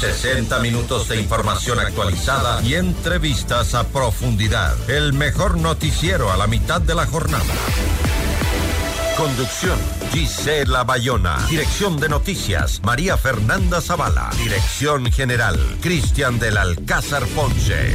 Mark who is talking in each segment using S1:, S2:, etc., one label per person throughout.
S1: 60 minutos de información actualizada y entrevistas a profundidad. El mejor noticiero a la mitad de la jornada. Conducción, Gisela Bayona. Dirección de noticias, María Fernanda Zavala. Dirección general, Cristian del Alcázar Ponce.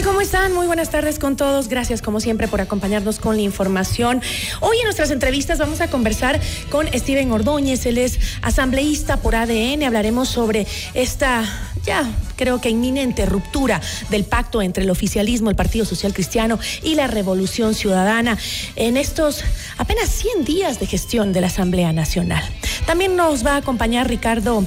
S2: ¿Cómo están? Muy buenas tardes con todos. Gracias como siempre por acompañarnos con la información. Hoy en nuestras entrevistas vamos a conversar con Steven Ordóñez. Él es asambleísta por ADN. Hablaremos sobre esta ya creo que inminente ruptura del pacto entre el oficialismo, el Partido Social Cristiano y la Revolución Ciudadana en estos apenas 100 días de gestión de la Asamblea Nacional. También nos va a acompañar Ricardo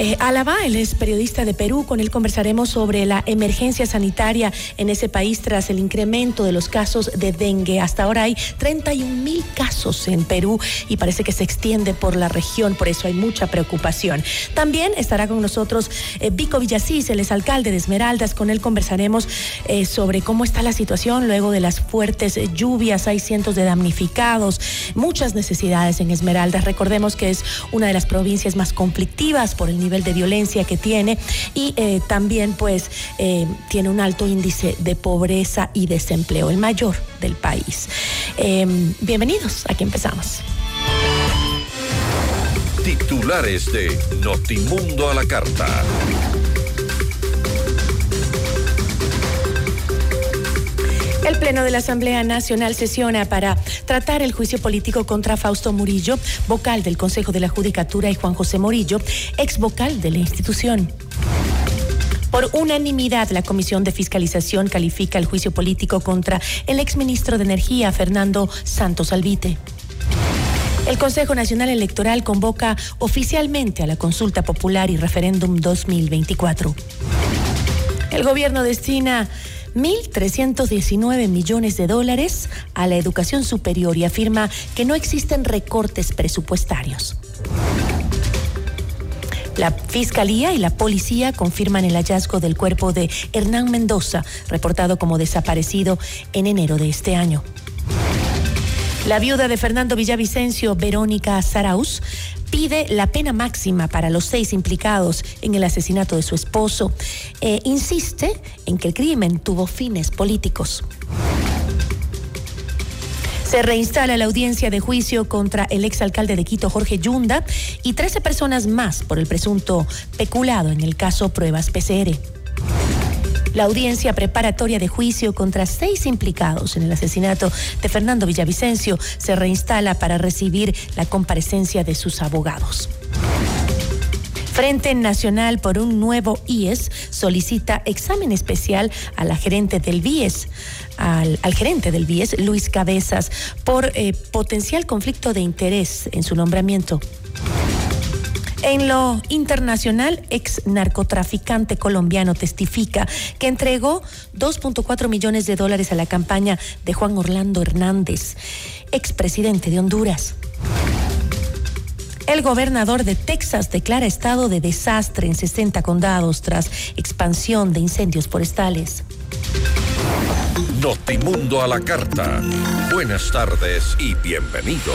S2: eh, Álava, él es periodista de Perú, con él conversaremos sobre la emergencia sanitaria en ese país tras el incremento de los casos de dengue. Hasta ahora hay 31 mil casos en Perú y parece que se extiende por la región, por eso hay mucha preocupación. También estará con nosotros eh, Vico Villasís, es alcalde de Esmeraldas, con él conversaremos eh, sobre cómo está la situación luego de las fuertes lluvias, hay cientos de damnificados, muchas necesidades en Esmeraldas. Recordemos que es una de las provincias más conflictivas por el nivel nivel de violencia que tiene y eh, también pues eh, tiene un alto índice de pobreza y desempleo, el mayor del país. Em, bienvenidos, aquí empezamos.
S1: Titulares de Notimundo a la Carta.
S2: El Pleno de la Asamblea Nacional sesiona para tratar el juicio político contra Fausto Murillo, vocal del Consejo de la Judicatura, y Juan José Morillo, ex vocal de la institución. Por unanimidad, la Comisión de Fiscalización califica el juicio político contra el exministro de Energía, Fernando Santos Albite. El Consejo Nacional Electoral convoca oficialmente a la consulta popular y referéndum 2024. El gobierno destina 1.319 millones de dólares a la educación superior y afirma que no existen recortes presupuestarios. La Fiscalía y la Policía confirman el hallazgo del cuerpo de Hernán Mendoza, reportado como desaparecido en enero de este año. La viuda de Fernando Villavicencio, Verónica Saraus, pide la pena máxima para los seis implicados en el asesinato de su esposo. e insiste en que el crimen tuvo fines políticos. Se reinstala la audiencia de juicio contra el exalcalde de Quito, Jorge Yunda, y 13 personas más por el presunto peculado en el caso Pruebas PCR. La audiencia preparatoria de juicio contra seis implicados en el asesinato de Fernando Villavicencio se reinstala para recibir la comparecencia de sus abogados. Frente Nacional por un nuevo IES solicita examen especial a la gerente del BIES, al, gerente del BIES, Luis Cabezas, por eh, potencial conflicto de interés en su nombramiento. En lo internacional, ex narcotraficante colombiano testifica que entregó 2.4 millones de dólares a la campaña de Juan Orlando Hernández, expresidente de Honduras. El gobernador de Texas declara estado de desastre en 60 condados tras expansión de incendios forestales.
S1: Notimundo a la carta. Buenas tardes y bienvenidos.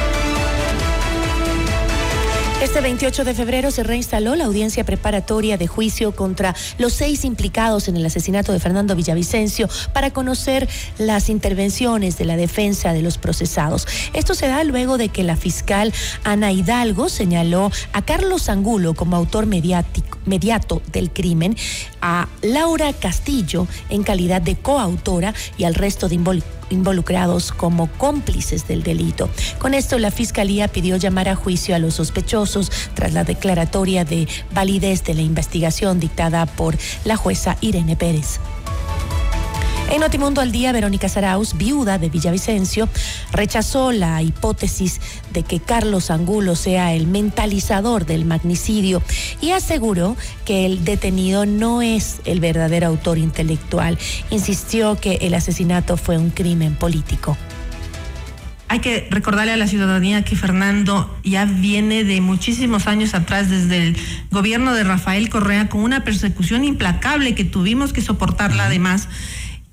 S2: Este Este 28 de febrero se reinstaló la audiencia preparatoria de juicio contra los seis implicados en el asesinato de Fernando Villavicencio para conocer las intervenciones de la defensa de los procesados. Esto se da luego de que la fiscal Ana Hidalgo señaló a Carlos Angulo como autor mediático, mediato del crimen, a Laura Castillo en calidad de coautora y al resto de involucrados involucrados como cómplices del delito. Con esto, la Fiscalía pidió llamar a juicio a los sospechosos tras la declaratoria de validez de la investigación dictada por la jueza Irene Pérez. En Notimundo al Día, Verónica Saraus, viuda de Villavicencio, rechazó la hipótesis de que Carlos Angulo sea el mentalizador del magnicidio y aseguró que el detenido no es el verdadero autor intelectual. Insistió que el asesinato fue un crimen político.
S3: Hay que recordarle a la ciudadanía que Fernando ya viene de muchísimos años atrás, desde el gobierno de Rafael Correa, con una persecución implacable que tuvimos que soportarla además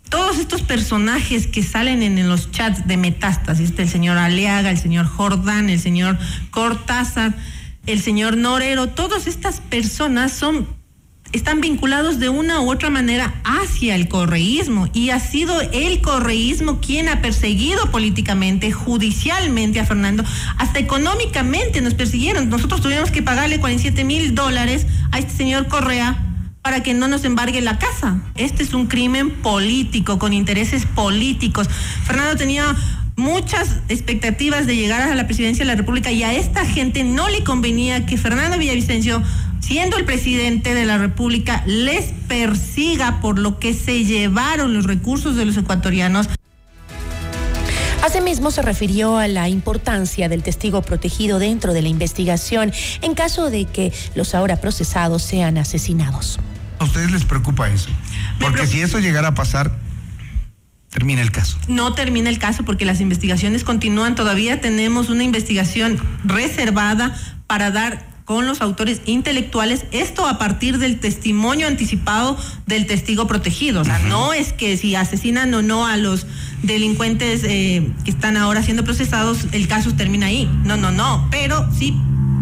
S3: todos estos personajes que salen en, los chats de Metástasis, el señor Aleaga, el señor Jordán, el señor Cortázar, el señor Norero, todas estas personas son están vinculados de una u otra manera hacia el correísmo y ha sido el correísmo quien ha perseguido políticamente, judicialmente a Fernando, hasta económicamente nos persiguieron. Nosotros tuvimos que pagarle 47 mil dólares a este señor Correa para que no nos embargue la casa. Este es un crimen político, con intereses políticos. Fernando tenía muchas expectativas de llegar a la presidencia de la República y a esta gente no le convenía que Fernando Villavicencio, siendo el presidente de la República, les persiga por lo que se llevaron los recursos de los ecuatorianos.
S2: Asimismo, se refirió a la importancia del testigo protegido dentro de la investigación en caso de que los ahora procesados sean asesinados.
S4: ¿A ustedes les preocupa eso? Porque si eso llegara a pasar, termina el caso.
S3: No termina el caso porque las investigaciones continúan. Todavía tenemos una investigación reservada para dar con los autores intelectuales, esto a partir del testimonio anticipado del testigo protegido. O sea, no es que si asesinan o no a los delincuentes eh, que están ahora siendo procesados, el caso termina ahí. No, no, no. Pero sí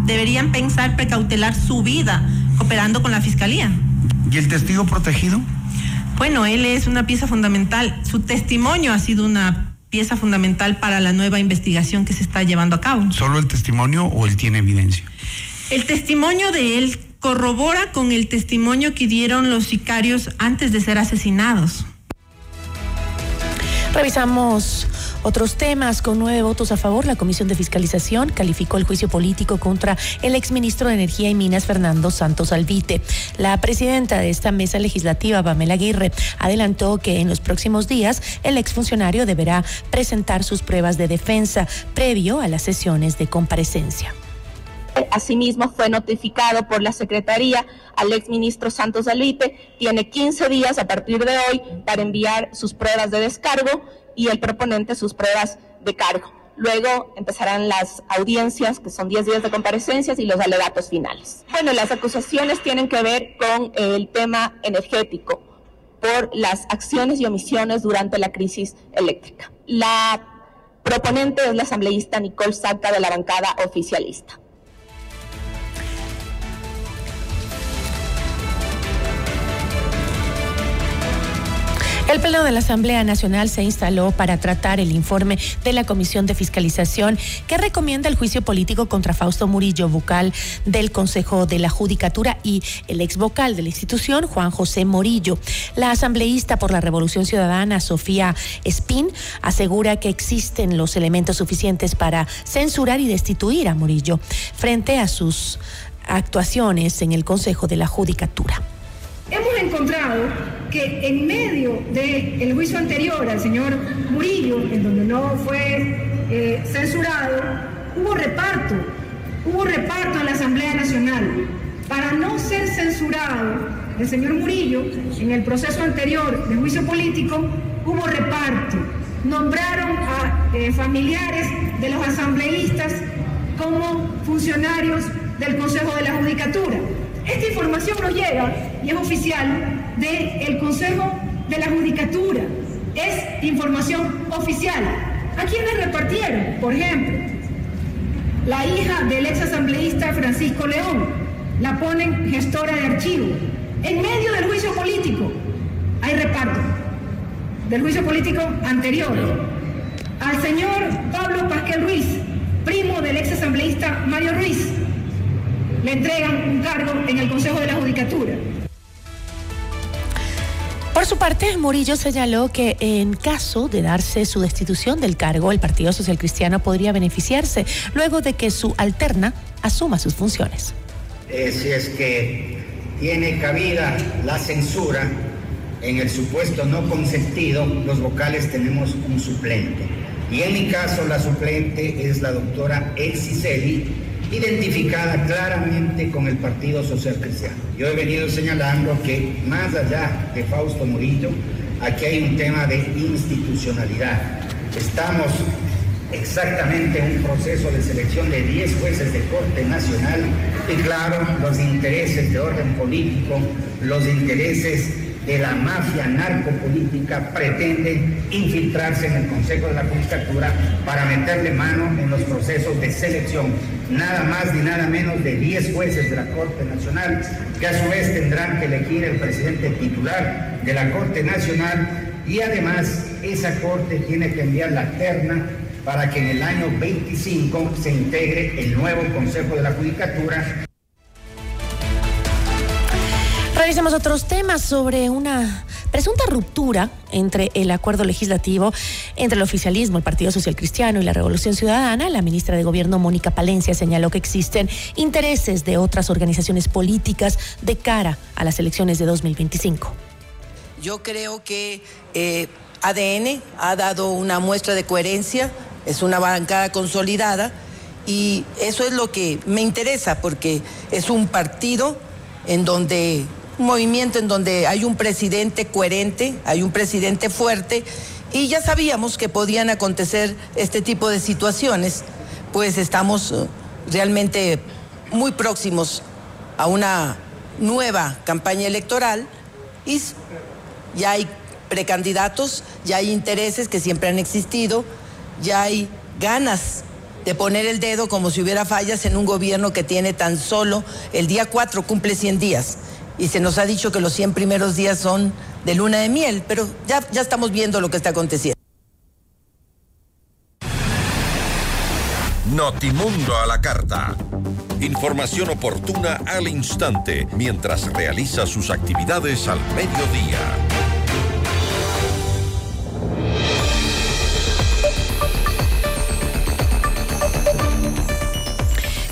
S3: deberían pensar precautelar su vida cooperando con la fiscalía.
S4: ¿Y el testigo protegido?
S3: Bueno, él es una pieza fundamental. Su testimonio ha sido una pieza fundamental para la nueva investigación que se está llevando a cabo.
S4: ¿Solo el testimonio o él tiene evidencia?
S3: El testimonio de él corrobora con el testimonio que dieron los sicarios antes de ser asesinados.
S2: Revisamos otros temas. Con nueve votos a favor, la Comisión de Fiscalización calificó el juicio político contra el exministro de Energía y Minas, Fernando Santos Alvite. La presidenta de esta mesa legislativa, Pamela Aguirre, adelantó que en los próximos días el exfuncionario deberá presentar sus pruebas de defensa previo a las sesiones de comparecencia.
S5: Asimismo, fue notificado por la Secretaría al exministro Santos Alvite. Tiene 15 días a partir de hoy para enviar sus pruebas de descargo y el proponente sus pruebas de cargo. Luego empezarán las audiencias, que son 10 días de comparecencias, y los alegatos finales. Bueno, las acusaciones tienen que ver con el tema energético por las acciones y omisiones durante la crisis eléctrica. La proponente es la asambleísta Nicole Saca de la bancada oficialista.
S2: El Pleno de la Asamblea Nacional se instaló para tratar el informe de la Comisión de Fiscalización que recomienda el juicio político contra Fausto Murillo, vocal del Consejo de la Judicatura y el ex vocal de la institución, Juan José Morillo. La asambleísta por la Revolución Ciudadana, Sofía Espín, asegura que existen los elementos suficientes para censurar y destituir a Murillo frente a sus actuaciones en el Consejo de la Judicatura.
S6: Hemos encontrado que en medio del juicio anterior al señor Murillo, en donde no fue eh, censurado, hubo reparto, hubo reparto en la Asamblea Nacional. Para no ser censurado el señor Murillo, en el proceso anterior de juicio político, hubo reparto. Nombraron a eh, familiares de los asambleístas como funcionarios del Consejo de la Judicatura. Esta información nos llega y es oficial del Consejo de la Judicatura. Es información oficial. ¿A quiénes repartieron? Por ejemplo, la hija del ex asambleísta Francisco León. La ponen gestora de archivo. En medio del juicio político hay reparto. Del juicio político anterior. Al señor Pablo Pasquel Ruiz, primo del ex asambleísta Mario Ruiz, le entregan un cargo en el Consejo de la Judicatura.
S2: Por su parte, Murillo señaló que en caso de darse su destitución del cargo, el Partido Social Cristiano podría beneficiarse luego de que su alterna asuma sus funciones.
S7: Eh, si es que tiene cabida la censura, en el supuesto no consentido, los vocales tenemos un suplente. Y en mi caso, la suplente es la doctora Elsie Celi, identificada claramente con el Partido Social Cristiano. Yo he venido señalando que más allá de Fausto Murillo, aquí hay un tema de institucionalidad. Estamos exactamente en un proceso de selección de 10 jueces de Corte Nacional y claro, los intereses de orden político, los intereses de la mafia narcopolítica pretende infiltrarse en el Consejo de la Judicatura para meterle mano en los procesos de selección, nada más ni nada menos de 10 jueces de la Corte Nacional, que a su vez tendrán que elegir el presidente titular de la Corte Nacional. Y además esa Corte tiene que enviar la terna para que en el año 25 se integre el nuevo Consejo de la Judicatura
S2: Revisemos otros temas sobre una presunta ruptura entre el acuerdo legislativo entre el oficialismo, el Partido Social Cristiano y la Revolución Ciudadana. La ministra de Gobierno, Mónica Palencia, señaló que existen intereses de otras organizaciones políticas de cara a las elecciones de 2025.
S8: Yo creo que eh, ADN ha dado una muestra de coherencia, es una bancada consolidada y eso es lo que me interesa porque es un partido en donde un movimiento en donde hay un presidente coherente, hay un presidente fuerte y ya sabíamos que podían acontecer este tipo de situaciones, pues estamos eh, realmente muy próximos a una nueva campaña electoral y ya hay precandidatos, ya hay intereses que siempre han existido, ya hay ganas de poner el dedo como si hubiera fallas en un gobierno que tiene tan solo el día 4 cumple 100 días y se nos ha dicho que los 100 primeros días son de luna de miel, pero ya, ya estamos viendo lo que está aconteciendo.
S1: Notimundo a la carta. Información oportuna al instante mientras realiza sus actividades al mediodía.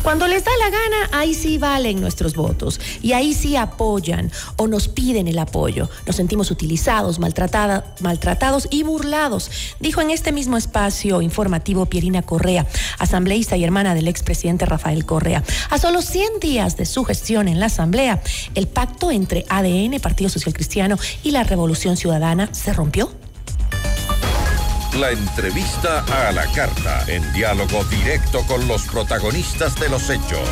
S2: Cuando les da la gana, ahí sí valen nuestros votos y ahí sí apoyan o nos piden el apoyo. Nos sentimos utilizados, maltratados y burlados, dijo en este mismo espacio informativo Pierina Correa, asambleísta y hermana del expresidente Rafael Correa. A solo 100 días de su gestión en la asamblea, el pacto entre ADN, Partido Social Cristiano y la Revolución Ciudadana se rompió.
S1: La entrevista a la carta, en diálogo directo con los protagonistas de los hechos.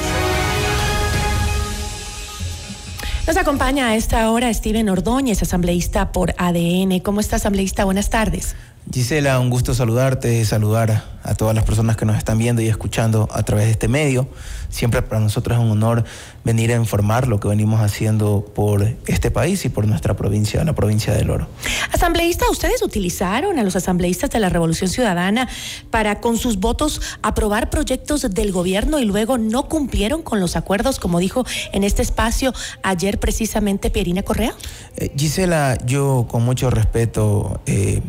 S2: Nos acompaña a esta hora Steven Ordóñez, asambleísta por ADN. ¿Cómo está, asambleísta? Buenas tardes.
S9: Gisela, un gusto saludarte, saludar a todas las personas que nos están viendo y escuchando a través de este medio. Siempre para nosotros es un honor venir a informar lo que venimos haciendo por este país y por nuestra provincia, la provincia del Oro.
S2: Asambleísta, ustedes utilizaron a los asambleístas de la Revolución Ciudadana para con sus votos aprobar proyectos del gobierno y luego no cumplieron con los acuerdos, como dijo en este espacio ayer precisamente Pierina Correa.
S9: Eh, Gisela, yo con mucho respeto... Eh,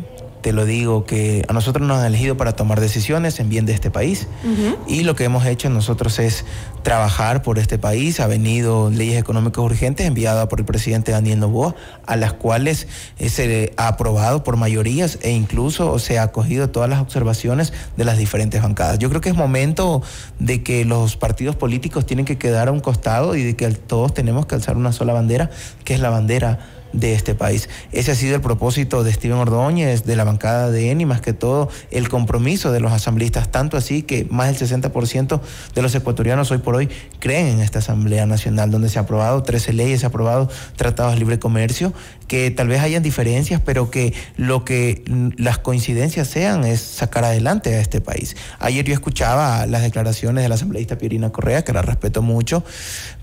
S9: te lo digo, que a nosotros nos han elegido para tomar decisiones en bien de este país. Y lo que hemos hecho nosotros es trabajar por este país. Ha venido leyes económicas urgentes enviadas por el presidente Daniel Novoa, a las cuales eh, se ha aprobado por mayorías e incluso se ha acogido todas las observaciones de las diferentes bancadas. Yo creo que es momento de que los partidos políticos tienen que quedar a un costado y de que todos tenemos que alzar una sola bandera, que es la bandera de este país. Ese ha sido el propósito de Steven Ordóñez, de la bancada de ENI, más que todo el compromiso de los asambleístas, tanto así que más del 60% de los ecuatorianos hoy por hoy creen en esta Asamblea Nacional, donde se ha aprobado 13 leyes, se ha aprobado tratados de libre comercio, que tal vez hayan diferencias, pero que lo que las coincidencias sean es sacar adelante a este país. Ayer yo escuchaba las declaraciones de la asambleísta Pierina Correa, que la respeto mucho,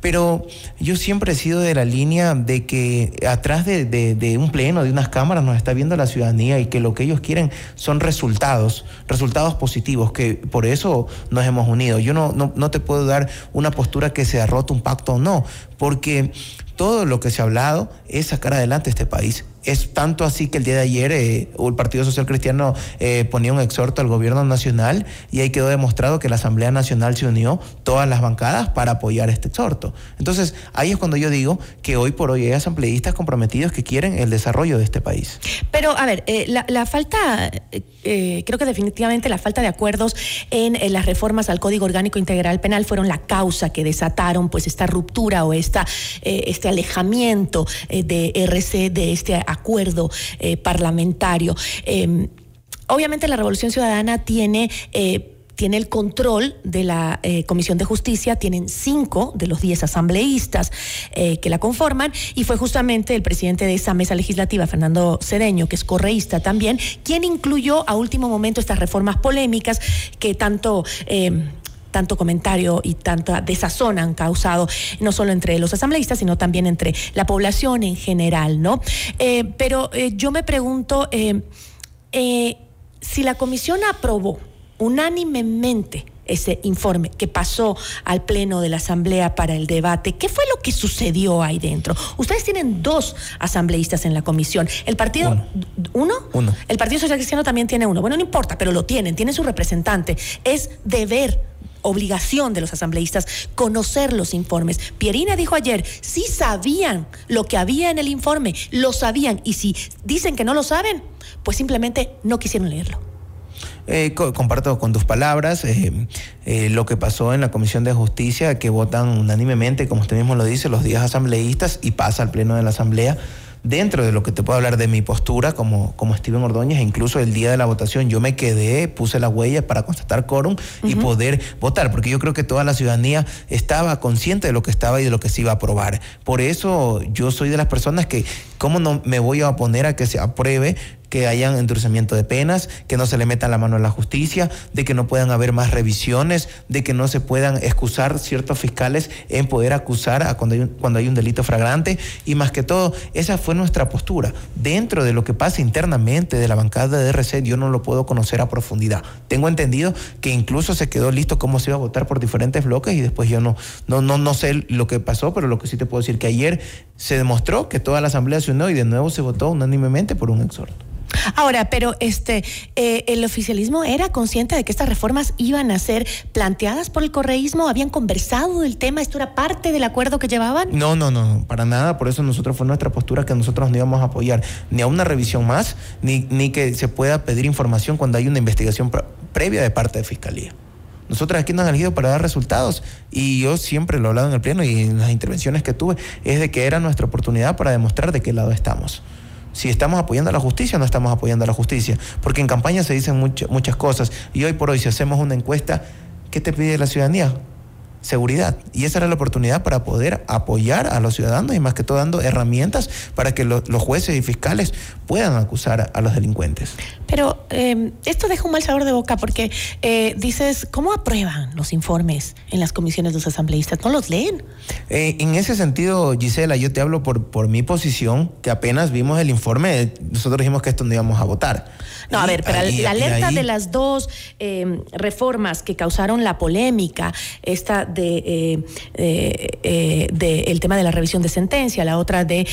S9: pero yo siempre he sido de la línea de que atrás de, un pleno, de unas cámaras, nos está viendo la ciudadanía y que lo que ellos quieren son resultados, resultados positivos, que por eso nos hemos unido. Yo no, no, no te puedo dar una postura que se ha roto un pacto o no, porque todo lo que se ha hablado es sacar adelante este país. Es tanto así que el día de ayer eh, el Partido Social Cristiano eh, ponía un exhorto al gobierno nacional y ahí quedó demostrado que la Asamblea Nacional se unió, todas las bancadas, para apoyar este exhorto. Entonces, ahí es cuando yo digo que hoy por hoy hay asambleístas comprometidos que quieren el desarrollo de este país.
S2: Pero, a ver, eh, la, falta, creo que definitivamente la falta de acuerdos en, las reformas al Código Orgánico Integral Penal fueron la causa que desataron pues esta ruptura o esta, este alejamiento de RC de este acuerdo eh, parlamentario. Em, obviamente la Revolución Ciudadana tiene... Eh, tiene el control de la eh, Comisión de Justicia, tienen cinco de los diez asambleístas que la conforman, y fue justamente el presidente de esa mesa legislativa, Fernando Cedeño, que es correísta también, quien incluyó a último momento estas reformas polémicas que tanto em, tanto comentario y tanta desazón han causado, no solo entre los asambleístas, sino también entre la población en general, ¿no? Eh, pero eh, yo me pregunto eh, si la comisión aprobó unánimemente ese informe que pasó al Pleno de la Asamblea para el debate. ¿Qué fue lo que sucedió ahí dentro? Ustedes tienen dos asambleístas en la comisión. ¿El partido uno?
S9: Uno.
S2: El Partido Social Cristiano también tiene uno. Bueno, no importa, pero lo tienen, tienen su representante. Es deber obligación de los asambleístas conocer los informes. Pierina dijo ayer, sí sabían lo que había en el informe, lo sabían, y si dicen que no lo saben, pues simplemente no quisieron leerlo.
S9: Eh, comparto con tus palabras eh, eh, lo que pasó en la Comisión de Justicia, que votan unánimemente, como usted mismo lo dice, los días asambleístas y pasa al Pleno de la Asamblea dentro de lo que te puedo hablar de mi postura como, como Steven Ordóñez, e incluso el día de la votación yo me quedé, puse la huella para constatar quórum y poder votar, porque yo creo que toda la ciudadanía estaba consciente de lo que estaba y de lo que se iba a aprobar. Por eso yo soy de las personas que, ¿cómo no me voy a oponer a que se apruebe que hayan endurecimiento de penas, que no se le meta la mano a la justicia, de que no puedan haber más revisiones, de que no se puedan excusar ciertos fiscales en poder acusar a cuando, hay un, cuando hay un delito fragrante. Y más que todo, esa fue nuestra postura. Dentro de lo que pasa internamente de la bancada de RC, yo no lo puedo conocer a profundidad. Tengo entendido que incluso se quedó listo cómo se iba a votar por diferentes bloques y después yo no, no, no, no sé lo que pasó, pero lo que sí te puedo decir que ayer se demostró que toda la Asamblea se unió y de nuevo se votó unánimemente por un exhorto.
S2: Ahora, pero este, eh, el oficialismo era consciente de que estas reformas iban a ser planteadas por el correísmo, habían conversado del tema, esto era parte del acuerdo que llevaban.
S9: No, no, no, para nada. Por eso nosotros fue nuestra postura que nosotros no íbamos a apoyar ni a una revisión más, ni, ni que se pueda pedir información cuando hay una investigación previa de parte de fiscalía. Nosotros aquí nos han elegido para dar resultados y yo siempre lo he hablado en el pleno y en las intervenciones que tuve, es de que era nuestra oportunidad para demostrar de qué lado estamos si estamos apoyando a la justicia o no estamos apoyando a la justicia. Porque en campaña se dicen muchas cosas y hoy por hoy si hacemos una encuesta, ¿qué te pide la ciudadanía? Seguridad. Y esa era la oportunidad para poder apoyar a los ciudadanos y más que todo dando herramientas para que los jueces y fiscales puedan acusar a los delincuentes.
S2: Pero em, esto deja un mal sabor de boca porque eh, dices, ¿cómo aprueban los informes en las comisiones de los asambleístas? ¿No los leen?
S9: Eh, en ese sentido, Gisela, yo te hablo por, por mi posición, que apenas vimos el informe, nosotros dijimos que esto no íbamos a votar.
S2: No, a ver, pero la alerta de las dos em, reformas que causaron la polémica, esta de, eh, eh, eh, de, el tema de la revisión de sentencia, la otra de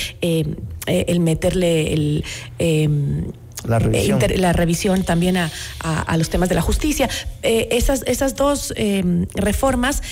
S2: el meterle el
S9: em, la revisión.
S2: la revisión también a, a, los temas de la justicia. esas, esas dos em, reformas,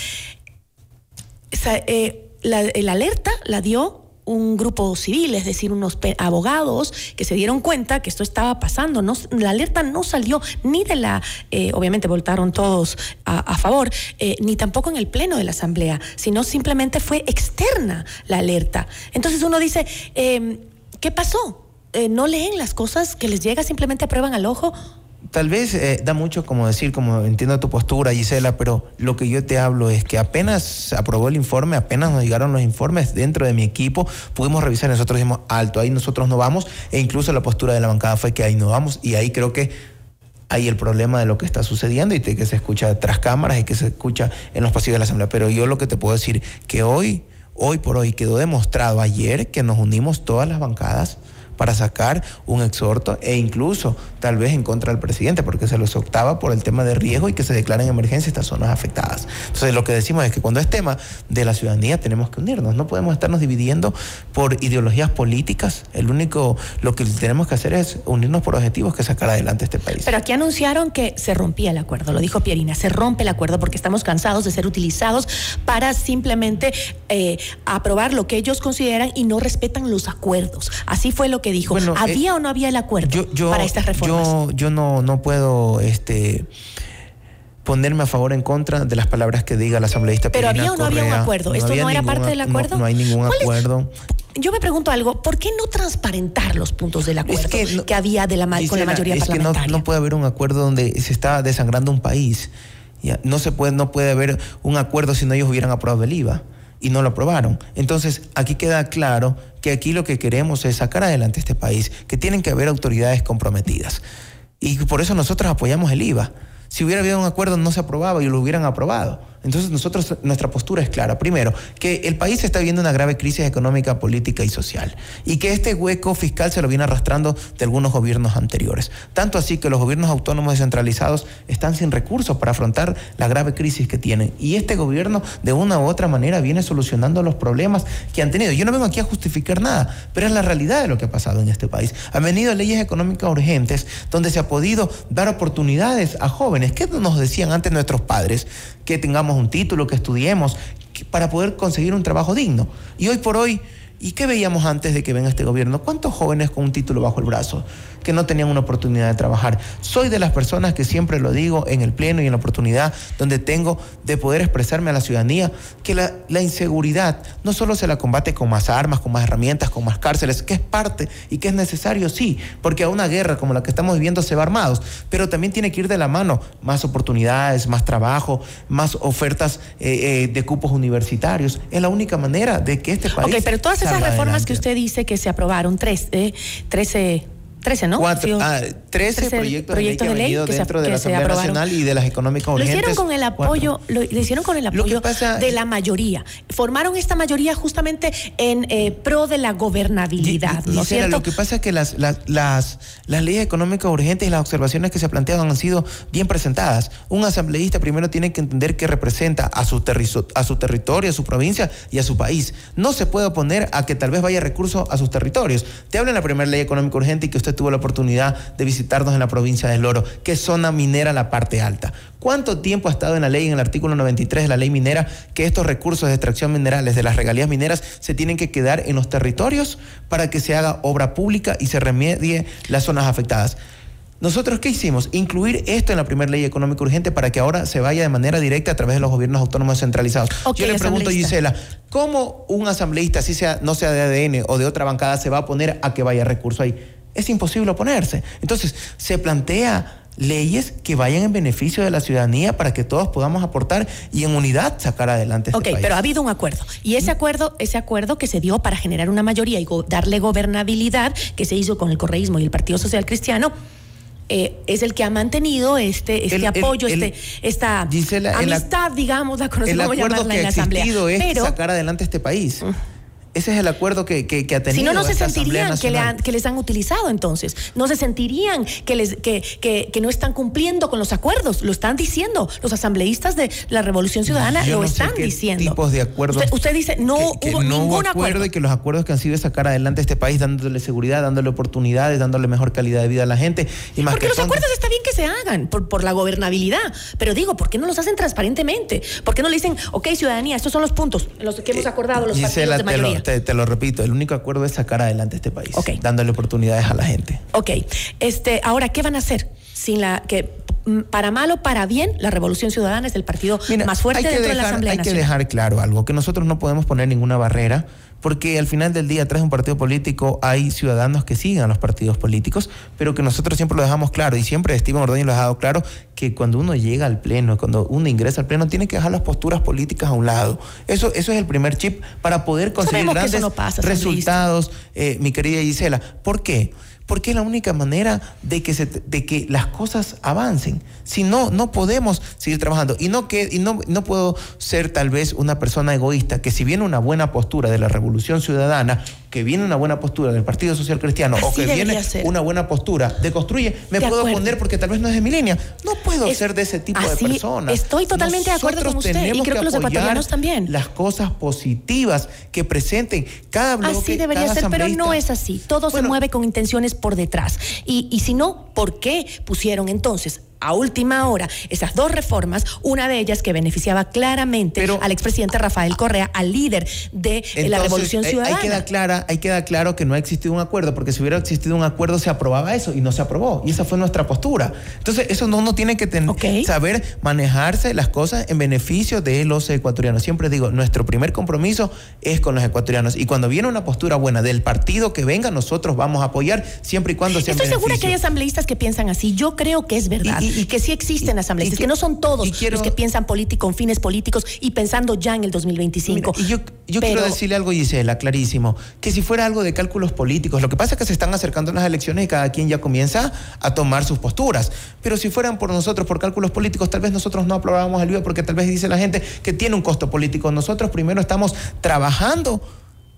S2: la, la alerta la dio un grupo civil, es decir, unos abogados que se dieron cuenta que esto estaba pasando. No, la alerta no salió ni de la, eh, obviamente votaron todos a, favor, eh, ni tampoco en el pleno de la asamblea, sino simplemente fue externa la alerta. Entonces uno dice, em, ¿qué pasó? Eh, ¿No leen las cosas que les llega, simplemente aprueban al ojo?
S9: Tal vez eh, da mucho como decir, como entiendo tu postura, Gisela, pero lo que yo te hablo es que apenas se aprobó el informe, apenas nos llegaron los informes dentro de mi equipo, pudimos revisar, nosotros dijimos, alto, ahí nosotros no vamos, e incluso la postura de la bancada fue que ahí no vamos, y ahí creo que hay el problema de lo que está sucediendo y que se escucha tras cámaras y que se escucha en los pasillos de la Asamblea. Pero yo lo que te puedo decir, que hoy, hoy por hoy quedó demostrado ayer que nos unimos todas las bancadas para sacar un exhorto e incluso tal vez en contra del presidente, porque se los optaba por el tema de riesgo y que se declaren emergencia estas zonas afectadas. Entonces lo que decimos es que cuando es tema de la ciudadanía tenemos que unirnos, no podemos estarnos dividiendo por ideologías políticas, el único, lo que tenemos que hacer es unirnos por objetivos que sacar adelante este país.
S2: Pero aquí anunciaron que se rompía el acuerdo, lo dijo Pierina, se rompe el acuerdo porque estamos cansados de ser utilizados para simplemente eh, aprobar lo que ellos consideran y no respetan los acuerdos. Así fue lo que dijo.
S9: Bueno,
S2: ¿Había
S9: eh,
S2: o no había el acuerdo para estas reformas?
S9: Yo, yo no, no puedo este, ponerme a favor o en contra de las palabras que diga la asambleísta.
S2: Pero
S9: Pirina
S2: había o no había un acuerdo. ¿Esto no era
S9: ningún
S2: parte del
S9: ac-
S2: acuerdo?
S9: No, no hay ningún
S2: ¿Cuál es?
S9: acuerdo.
S2: Yo me pregunto algo, ¿por qué no transparentar los puntos del acuerdo que,
S9: no-
S2: había de la, con la mayoría
S9: es que no,
S2: parlamentaria?
S9: no puede haber un acuerdo donde se está desangrando un país. Ya, No se puede, no puede haber un acuerdo si no ellos hubieran aprobado el IVA y no lo aprobaron. Entonces, aquí queda claro que aquí lo que queremos es sacar adelante este país, que tienen que haber autoridades comprometidas. Y por eso nosotros apoyamos el IVA. Si hubiera habido un acuerdo no se aprobaba y lo hubieran aprobado. Entonces nosotros, nuestra postura es clara. Primero, que el país está viviendo una grave crisis económica, política y social. Y que este hueco fiscal se lo viene arrastrando de algunos gobiernos anteriores. Tanto así que los gobiernos autónomos descentralizados están sin recursos para afrontar la grave crisis que tienen. Y este gobierno, de una u otra manera, viene solucionando los problemas que han tenido. Yo no vengo aquí a justificar nada, pero es la realidad de lo que ha pasado en este país. Han venido leyes económicas urgentes donde se ha podido dar oportunidades a jóvenes. ¿Qué nos decían antes nuestros padres? Que tengamos un título, que estudiemos, para poder conseguir un trabajo digno. Y hoy por hoy, ¿y qué veíamos antes de que venga este gobierno? ¿Cuántos jóvenes con un título bajo el brazo que no tenían una oportunidad de trabajar? Soy de las personas que siempre lo digo en el pleno y en la oportunidad donde tengo de poder expresarme a la ciudadanía que la, la inseguridad no solo se la combate con más armas, con más herramientas, con más cárceles, que es parte y que es necesario, sí, porque a una guerra como la que estamos viviendo se va armados, pero también tiene que ir de la mano más oportunidades, más trabajo, más ofertas eh, eh, de cupos universitarios. Es la única manera de que este país.
S2: Ok, pero todas esas reformas que usted dice que se aprobaron, tres, eh, 13, 13, ¿no?
S9: Cuatro, ah, 13,
S2: 13
S9: proyectos,
S2: proyectos
S9: de
S2: de
S9: ley
S2: ley
S9: que han venido
S2: que se-
S9: dentro de
S2: que
S9: la
S2: se
S9: Asamblea. Nacional y de las económicas
S2: Lo
S9: urgentes.
S2: hicieron con el apoyo, lo, lo hicieron con el
S9: Lo
S2: apoyo
S9: pasa-
S2: de la mayoría. Formaron esta mayoría justamente en eh, pro de la gobernabilidad,
S9: Gi-
S2: ¿no es
S9: Gisela,
S2: cierto?
S9: Lo que pasa es que las, las, las, las leyes económicas urgentes y las observaciones que se plantean han sido bien presentadas. Un asambleísta primero tiene que entender que representa a su, a su territorio, a su provincia y a su país. No se puede oponer a que tal vez vaya recursos a sus territorios. Te hablo en la primera ley económica urgente y que usted tuvo la oportunidad de visitarnos en la provincia del Oro, que es zona minera la parte alta. ¿Cuánto tiempo ha estado en la ley, en el artículo 93 de la ley minera, que estos recursos de extracción minerales, de las regalías mineras, se tienen que quedar en los territorios para que se haga obra pública y se remedie las zonas afectadas? ¿Nosotros qué hicimos? Incluir esto en la primera ley económica urgente para que ahora se vaya de manera directa a través de los gobiernos autónomos centralizados.
S2: Ok,
S9: Yo le pregunto,
S2: asambleísta.
S9: Gisela, ¿cómo un asambleísta, si sea, no sea de ADN o de otra bancada, se va a oponer a que vaya recurso ahí? Es imposible oponerse. Entonces, se plantea leyes que vayan en beneficio de la ciudadanía para que todos podamos aportar y en unidad sacar adelante este
S2: Ok,
S9: país.
S2: pero ha habido un acuerdo. Y ese acuerdo, ese acuerdo que se dio para generar una mayoría y go- darle gobernabilidad, que se hizo con el correísmo y el Partido Social Cristiano, eh, es el que ha mantenido este, este
S9: El- el-
S2: apoyo,
S9: el-
S2: este, esta
S9: Gisela, el
S2: amistad, digamos, la
S9: el
S2: conocemos cómo
S9: acuerdo
S2: llamarla
S9: que
S2: en la
S9: ha
S2: Asamblea.
S9: es
S2: Pero
S9: sacar adelante este país. Ese es el acuerdo que, que, que ha tenido
S2: si no, no se sentirían que, le han- que les han utilizado entonces. No se sentirían que, les, que, no están cumpliendo con los acuerdos. Lo están diciendo. Los asambleístas de la Revolución Ciudadana lo
S9: no sé
S2: están
S9: qué
S2: diciendo.
S9: tipos de acuerdos
S2: Usted, usted dice, no hubo
S9: no
S2: ningún
S9: hubo acuerdo y que los acuerdos que han sido sacar adelante este país dándole seguridad, dándole oportunidades, dándole mejor calidad de vida a la gente y más
S2: Porque
S9: que
S2: los acuerdos está bien que se hagan por, por la gobernabilidad, pero digo, ¿por qué no los hacen transparentemente? ¿Por qué no le dicen, ok, ciudadanía, estos son los puntos en los que hemos acordado los
S9: Eh, Gisela,
S2: partidos de
S9: te
S2: mayoría?
S9: lo, te, te lo repito, el único acuerdo es sacar adelante este país, dándole oportunidades a la gente.
S2: Ok, este, ahora, ¿qué van a hacer sin la que mm, para mal o para bien, la Revolución Ciudadana es el partido más fuerte dentro de la Asamblea
S9: Hay que dejar claro algo, que nosotros no podemos poner ninguna barrera porque al final del día, atrás de un partido político, hay ciudadanos que siguen a los partidos políticos, pero que nosotros siempre lo dejamos claro, y siempre Steven Ordóñez lo ha dejado claro, que cuando uno llega al pleno, cuando uno ingresa al pleno, tiene que dejar las posturas políticas a un lado. Eso, eso es el primer chip para poder conseguir grandes resultados, eh, mi querida Gisela. ¿Por qué? Porque es la única manera de que, se, de que las cosas avancen. Si no, no podemos seguir trabajando. Y, no, que, y no, no puedo ser tal vez una persona egoísta, que si viene una buena postura de la revolución ciudadana, que viene una buena postura del Partido Social Cristiano, o que viene una buena postura de construye, me puedo poner porque tal vez no es de mi línea. No puedo ser de ese tipo de personas.
S2: Estoy totalmente de acuerdo con usted. Y creo que, los ecuatorianos también.
S9: Las cosas positivas que presenten cada bloque.
S2: Así debería ser, pero no es así. Todo se mueve con intenciones por detrás. Y, y si no, ¿por qué pusieron entonces a última hora esas dos reformas, una de ellas que beneficiaba claramente al expresidente Rafael Correa, al líder de la Revolución Ciudadana.
S9: Ahí queda, clara, ahí queda claro que no ha existido un acuerdo, porque si hubiera existido un acuerdo se aprobaba eso y no se aprobó. Y esa fue nuestra postura. Entonces, eso no, uno tiene que saber manejarse las cosas en beneficio de los ecuatorianos. Siempre digo, nuestro primer compromiso es con los ecuatorianos. Y cuando viene una postura buena del partido que venga, nosotros vamos a apoyar siempre y cuando sea
S2: Estoy segura que hay asambleístas que piensan así. Yo creo que es verdad y, que sí existen asambleístas, que, no son todos los que piensan político, con fines políticos y pensando ya en el 2025.
S9: y yo, yo quiero decirle algo, Gisela, clarísimo, que si fuera algo de cálculos políticos, lo que pasa es que se están acercando las elecciones y cada quien ya comienza a tomar sus posturas. Pero si fueran por nosotros, por cálculos políticos, tal vez nosotros no aprobábamos el BIO porque tal vez dice la gente que tiene un costo político. Nosotros primero estamos trabajando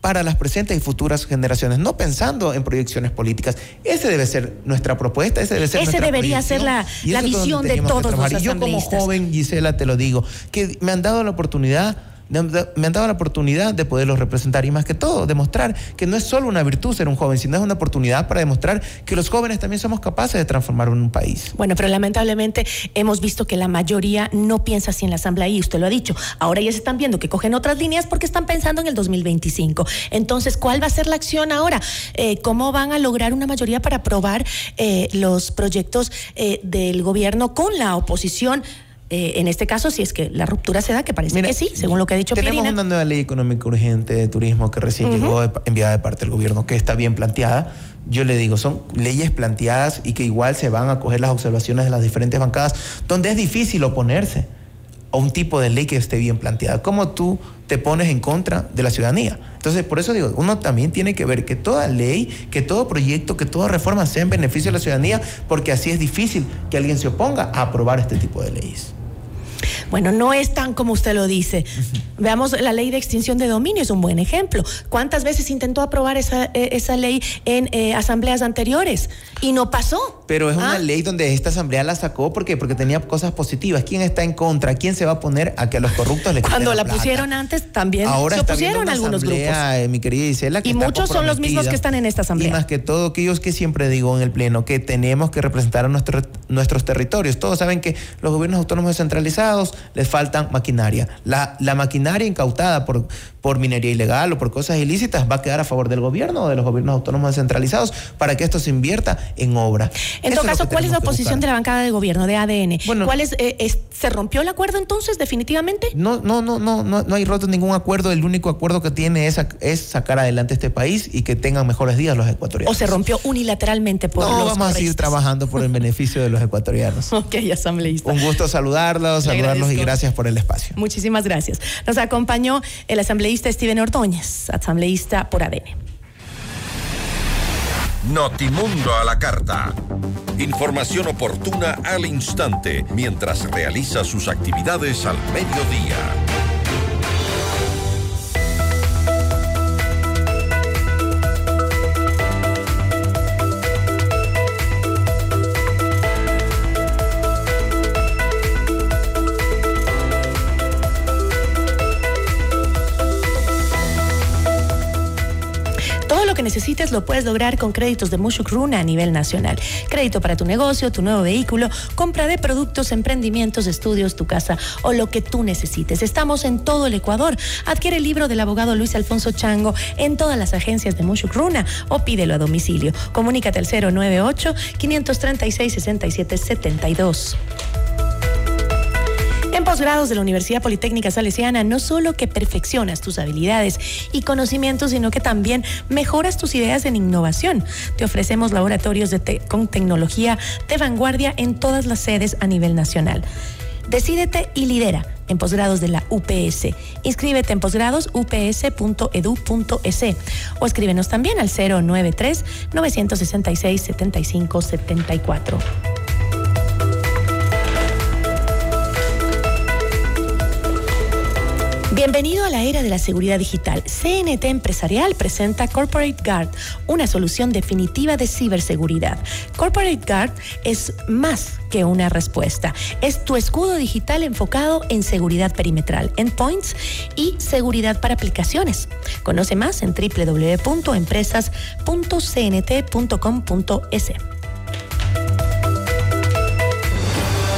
S9: para las presentes y futuras generaciones, no pensando en proyecciones políticas. Ese debe ser nuestra propuesta, ese debe ser
S2: Ese debería ser la, la visión de todos los Y
S9: yo como joven, Gisela, te lo digo, que me han dado la oportunidad me han dado la oportunidad de poderlos representar y más que todo demostrar que no es solo una virtud ser un joven, sino es una oportunidad para demostrar que los jóvenes también somos capaces de transformar un país.
S2: Bueno, pero lamentablemente hemos visto que la mayoría no piensa así en la Asamblea y usted lo ha dicho. Ahora ya se están viendo que cogen otras líneas porque están pensando en el 2025. Entonces, ¿cuál va a ser la acción ahora? Eh, ¿Cómo van a lograr una mayoría para aprobar eh, los proyectos eh, del gobierno con la oposición? Eh, en este caso, si es que la ruptura se da, que parece que sí, según lo que ha dicho
S9: Tenemos una nueva ley económica urgente de turismo que recién llegó enviada de parte del gobierno, que está bien planteada. Yo le digo, son leyes planteadas y que igual se van a coger las observaciones de las diferentes bancadas, donde es difícil oponerse a un tipo de ley que esté bien planteada. ¿Cómo tú te pones en contra de la ciudadanía? Entonces, por eso digo, uno también tiene que ver que toda ley, que todo proyecto, que toda reforma sea en beneficio de la ciudadanía, porque así es difícil que alguien se oponga a aprobar este tipo de leyes.
S2: Bueno, no es tan como usted lo dice. Veamos, la ley de extinción de dominio es un buen ejemplo. ¿Cuántas veces intentó aprobar esa, eh, esa ley en eh, asambleas anteriores y no pasó?
S9: Pero es una ¿Ah? ley donde esta asamblea la sacó porque porque tenía cosas positivas. ¿Quién está en contra? ¿Quién se va a poner a que a los corruptos les
S2: Cuando la, pusieron antes también
S9: Ahora
S2: se
S9: opusieron
S2: algunos grupos.
S9: Eh, mi querida Isela,
S2: y muchos son los mismos que están en esta asamblea.
S9: Y más que todo aquellos que siempre digo en el pleno que tenemos que representar a nuestros territorios. Todos saben que los gobiernos autónomos descentralizados les faltan maquinaria. La, la maquinaria incautada por, por minería ilegal o por cosas ilícitas va a quedar a favor del gobierno o de los gobiernos autónomos descentralizados para que esto se invierta en obra.
S2: En todo caso, ¿cuál es la posición de la bancada de gobierno de ADN? ¿Cuál eh, es, ¿Se rompió el acuerdo entonces definitivamente?
S9: No, no, no, no, no, no hay roto ningún acuerdo. El único acuerdo que tiene es, es sacar adelante este país y que tengan mejores días los ecuatorianos.
S2: ¿O se rompió unilateralmente por
S9: no, vamos a seguir trabajando por el beneficio de los ecuatorianos.
S2: ok, asambleísta.
S9: Un gusto saludarlos, saludarlos y gracias por el espacio.
S2: Muchísimas gracias. Nos acompañó el asambleísta Steven Ordóñez, asambleísta por ADN.
S1: Notimundo a la carta. Información oportuna al instante mientras realiza sus actividades al mediodía.
S2: Lo puedes lograr con créditos de Mushukruna a nivel nacional. Crédito para tu negocio, tu nuevo vehículo, compra de productos, emprendimientos, estudios, tu casa o lo que tú necesites. Estamos en todo el Ecuador. Adquiere el libro del abogado Luis Alfonso Chango en todas las agencias de Mushukruna o pídelo a domicilio. Comunícate al 098 536 6772. En posgrados de la Universidad Politécnica Salesiana, no solo que perfeccionas tus habilidades y conocimientos, sino que también mejoras tus ideas en innovación. Te ofrecemos laboratorios con tecnología de vanguardia en todas las sedes a nivel nacional. Decídete y lidera en posgrados de la UPS. Inscríbete en posgrados ups.edu.es o escríbenos también al 093 966 7574. Bienvenido a la era de la seguridad digital. CNT Empresarial presenta Corporate Guard, una solución definitiva de ciberseguridad. Corporate Guard es más que una respuesta. Es tu escudo digital enfocado en seguridad perimetral, endpoints y seguridad para aplicaciones. Conoce más en www.empresas.cnt.com.es.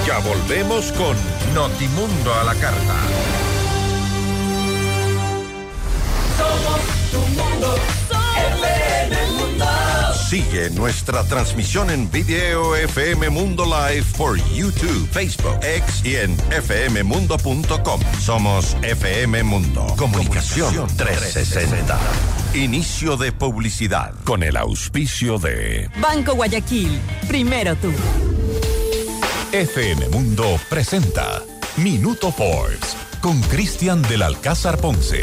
S1: Ya volvemos con Notimundo a la carta. Sigue nuestra transmisión en video FM Mundo Live por YouTube, Facebook, X y en fmmundo.com. Somos FM Mundo. Comunicación 360. Inicio de publicidad con el auspicio de
S10: Banco Guayaquil. Primero tú.
S11: FM Mundo presenta Minuto Forbes con Cristian del Alcázar Ponce.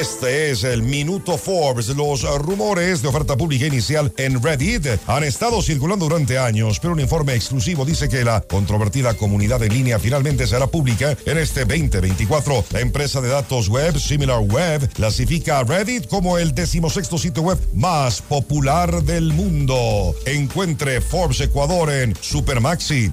S12: Este es el Minuto Forbes. Los rumores de oferta pública inicial en Reddit han estado circulando durante años, pero un informe exclusivo dice que la controvertida comunidad en línea finalmente será pública en este 2024. La empresa de datos web SimilarWeb clasifica a Reddit como el decimosexto sitio web más popular del mundo. Encuentre Forbes Ecuador en Supermaxi.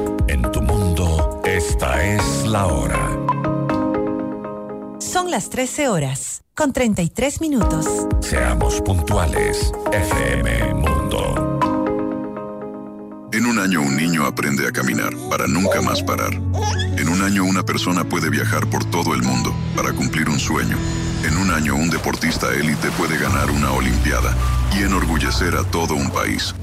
S11: Esta es la hora.
S13: Son las 13 horas, con 33 minutos.
S11: Seamos puntuales, FM Mundo.
S14: En un año un niño aprende a caminar para nunca más parar. En un año una persona puede viajar por todo el mundo para cumplir un sueño. En un año un deportista élite puede ganar una Olimpiada y enorgullecer a todo un país.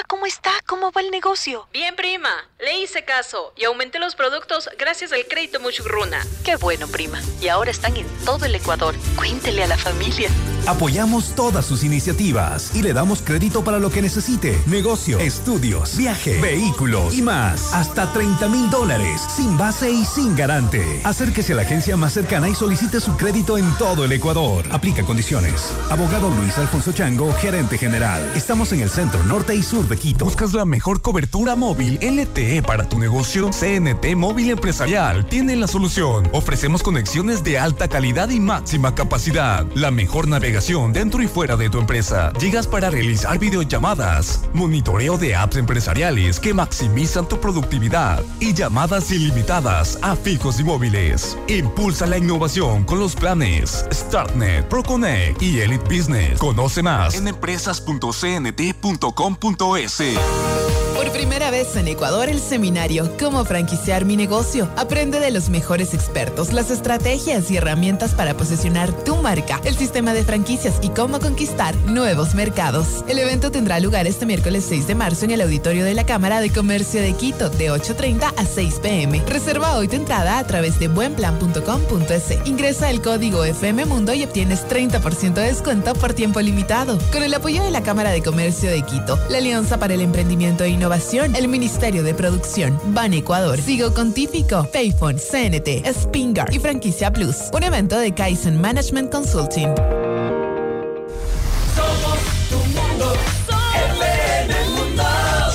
S15: Prima, ¿cómo está? ¿Cómo va el negocio?
S16: Bien, prima. Le hice caso y aumenté los productos gracias al crédito Muchugruna.
S15: Qué bueno, prima. Y ahora están en todo el Ecuador. Cuéntele a la familia.
S11: Apoyamos todas sus iniciativas y le damos crédito para lo que necesite. Negocio, estudios, viaje, vehículos y más. Hasta 30 mil dólares, sin base y sin garante. Acérquese a la agencia más cercana y solicite su crédito en todo el Ecuador. Aplica condiciones. Abogado Luis Alfonso Chango, gerente general. Estamos en el centro norte y sur de Quito.
S17: ¿Buscas la mejor cobertura móvil LTE para tu negocio? CNT Móvil Empresarial tiene la solución. Ofrecemos conexiones de alta calidad y máxima capacidad. La mejor navegación dentro y fuera de tu empresa. Llegas para realizar videollamadas, monitoreo de apps empresariales que maximizan tu productividad y llamadas ilimitadas a fijos y móviles. Impulsa la innovación con los planes StartNet, ProConnect y Elite Business. Conoce más en empresas.cnt.com.es.
S18: Primera vez en Ecuador, el seminario Cómo franquiciar mi negocio. Aprende de los mejores expertos las estrategias y herramientas para posicionar tu marca, el sistema de franquicias y cómo conquistar nuevos mercados. El evento tendrá lugar este miércoles 6 de marzo en el auditorio de la Cámara de Comercio de Quito de 8.30 a 6 pm. Reserva hoy tu entrada a través de buenplan.com.es. Ingresa el código FM Mundo y obtienes 30% de descuento por tiempo limitado. Con el apoyo de la Cámara de Comercio de Quito, la Alianza para el Emprendimiento e Innovación el Ministerio de Producción, Ban Ecuador, Sigo con Típico, Payphone, CNT, Spinger y Franquicia Plus. Un evento de Kaizen Management Consulting.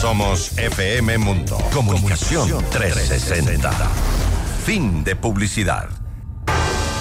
S1: Somos FM Mundo. Comunicación 360. Fin de publicidad.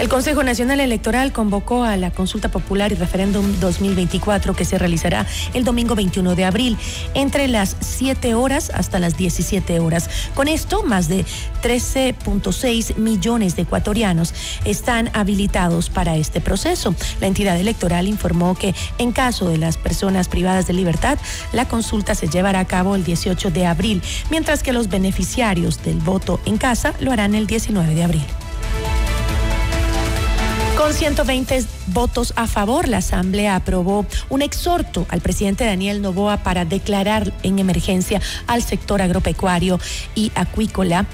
S2: El Consejo Nacional Electoral convocó a la consulta popular y referéndum 2024 que se realizará el domingo 21 de abril entre las 7 horas hasta las 17 horas. Con esto, más de 13.6 millones de ecuatorianos están habilitados para este proceso. La entidad electoral informó que en caso de las personas privadas de libertad, la consulta se llevará a cabo el 18 de abril, mientras que los beneficiarios del voto en casa lo harán el 19 de abril. Con 120 votos a favor, la Asamblea aprobó un exhorto al presidente Daniel Novoa para declarar en emergencia al sector agropecuario y acuícola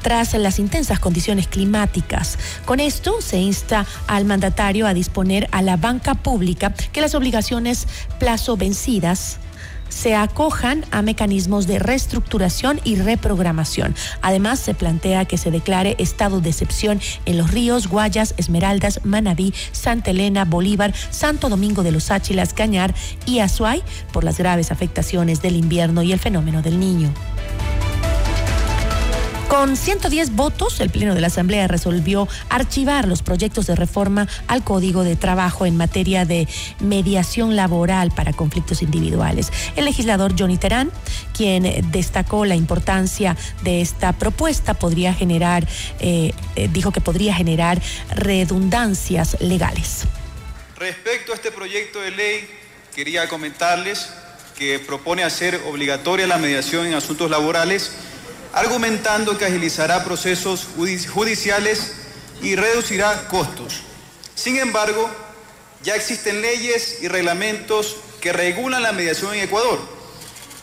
S2: tras las intensas condiciones climáticas. Con esto se insta al mandatario a disponer a la banca pública que las obligaciones plazo vencidas se acojan a mecanismos de reestructuración y reprogramación. Además, se plantea que se declare estado de excepción en los ríos Guayas, Esmeraldas, Manabí, Santa Elena, Bolívar, Santo Domingo de los Áchilas, Cañar y Azuay por las graves afectaciones del invierno y el fenómeno del niño. Con 110 votos, el Pleno de la Asamblea resolvió archivar los proyectos de reforma al Código de Trabajo en materia de mediación laboral para conflictos individuales. El legislador Johnny Terán, quien destacó la importancia de esta propuesta, podría generar, eh, eh, dijo que podría generar redundancias legales.
S19: Respecto a este proyecto de ley, quería comentarles que propone hacer obligatoria la mediación en asuntos laborales argumentando que agilizará procesos judiciales y reducirá costos. Sin embargo, ya existen leyes y reglamentos que regulan la mediación en Ecuador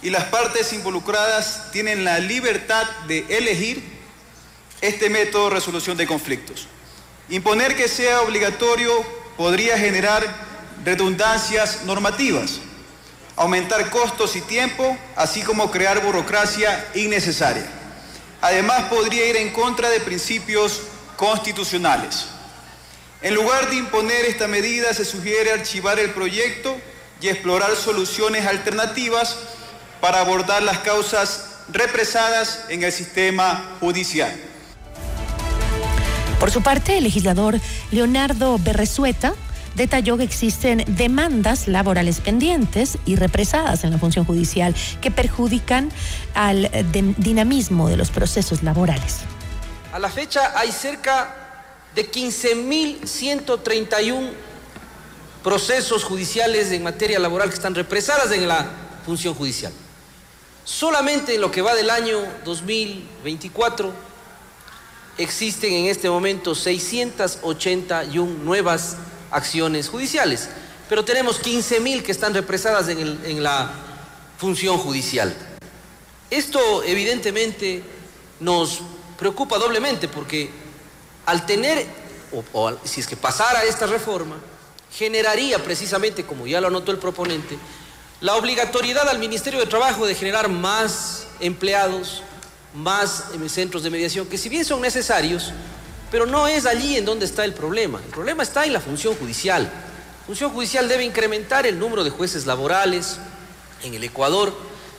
S19: y las partes involucradas tienen la libertad de elegir este método de resolución de conflictos. Imponer que sea obligatorio podría generar redundancias normativas, aumentar costos y tiempo, así como crear burocracia innecesaria. Además, podría ir en contra de principios constitucionales. En lugar de imponer esta medida, se sugiere archivar el proyecto y explorar soluciones alternativas para abordar las causas represadas en el sistema judicial.
S2: Por su parte, el legislador Leonardo Berresueta detalló que existen demandas laborales pendientes y represadas en la función judicial que perjudican al eh, dinamismo de los procesos laborales.
S20: A la fecha hay cerca de 15.131 procesos judiciales en materia laboral que están represadas en la función judicial. Solamente en lo que va del año 2024 existen en este momento 681 nuevas acciones judiciales, pero tenemos 15 mil que están represadas en, la función judicial. Esto evidentemente nos preocupa doblemente porque al tener, o, si es que pasara esta reforma, generaría precisamente, como ya lo anotó el proponente, la obligatoriedad al Ministerio de Trabajo de generar más empleados, más centros de mediación, que si bien son necesarios, pero no es allí en donde está el problema. El problema está en la función judicial. La función judicial debe incrementar el número de jueces laborales, en el Ecuador,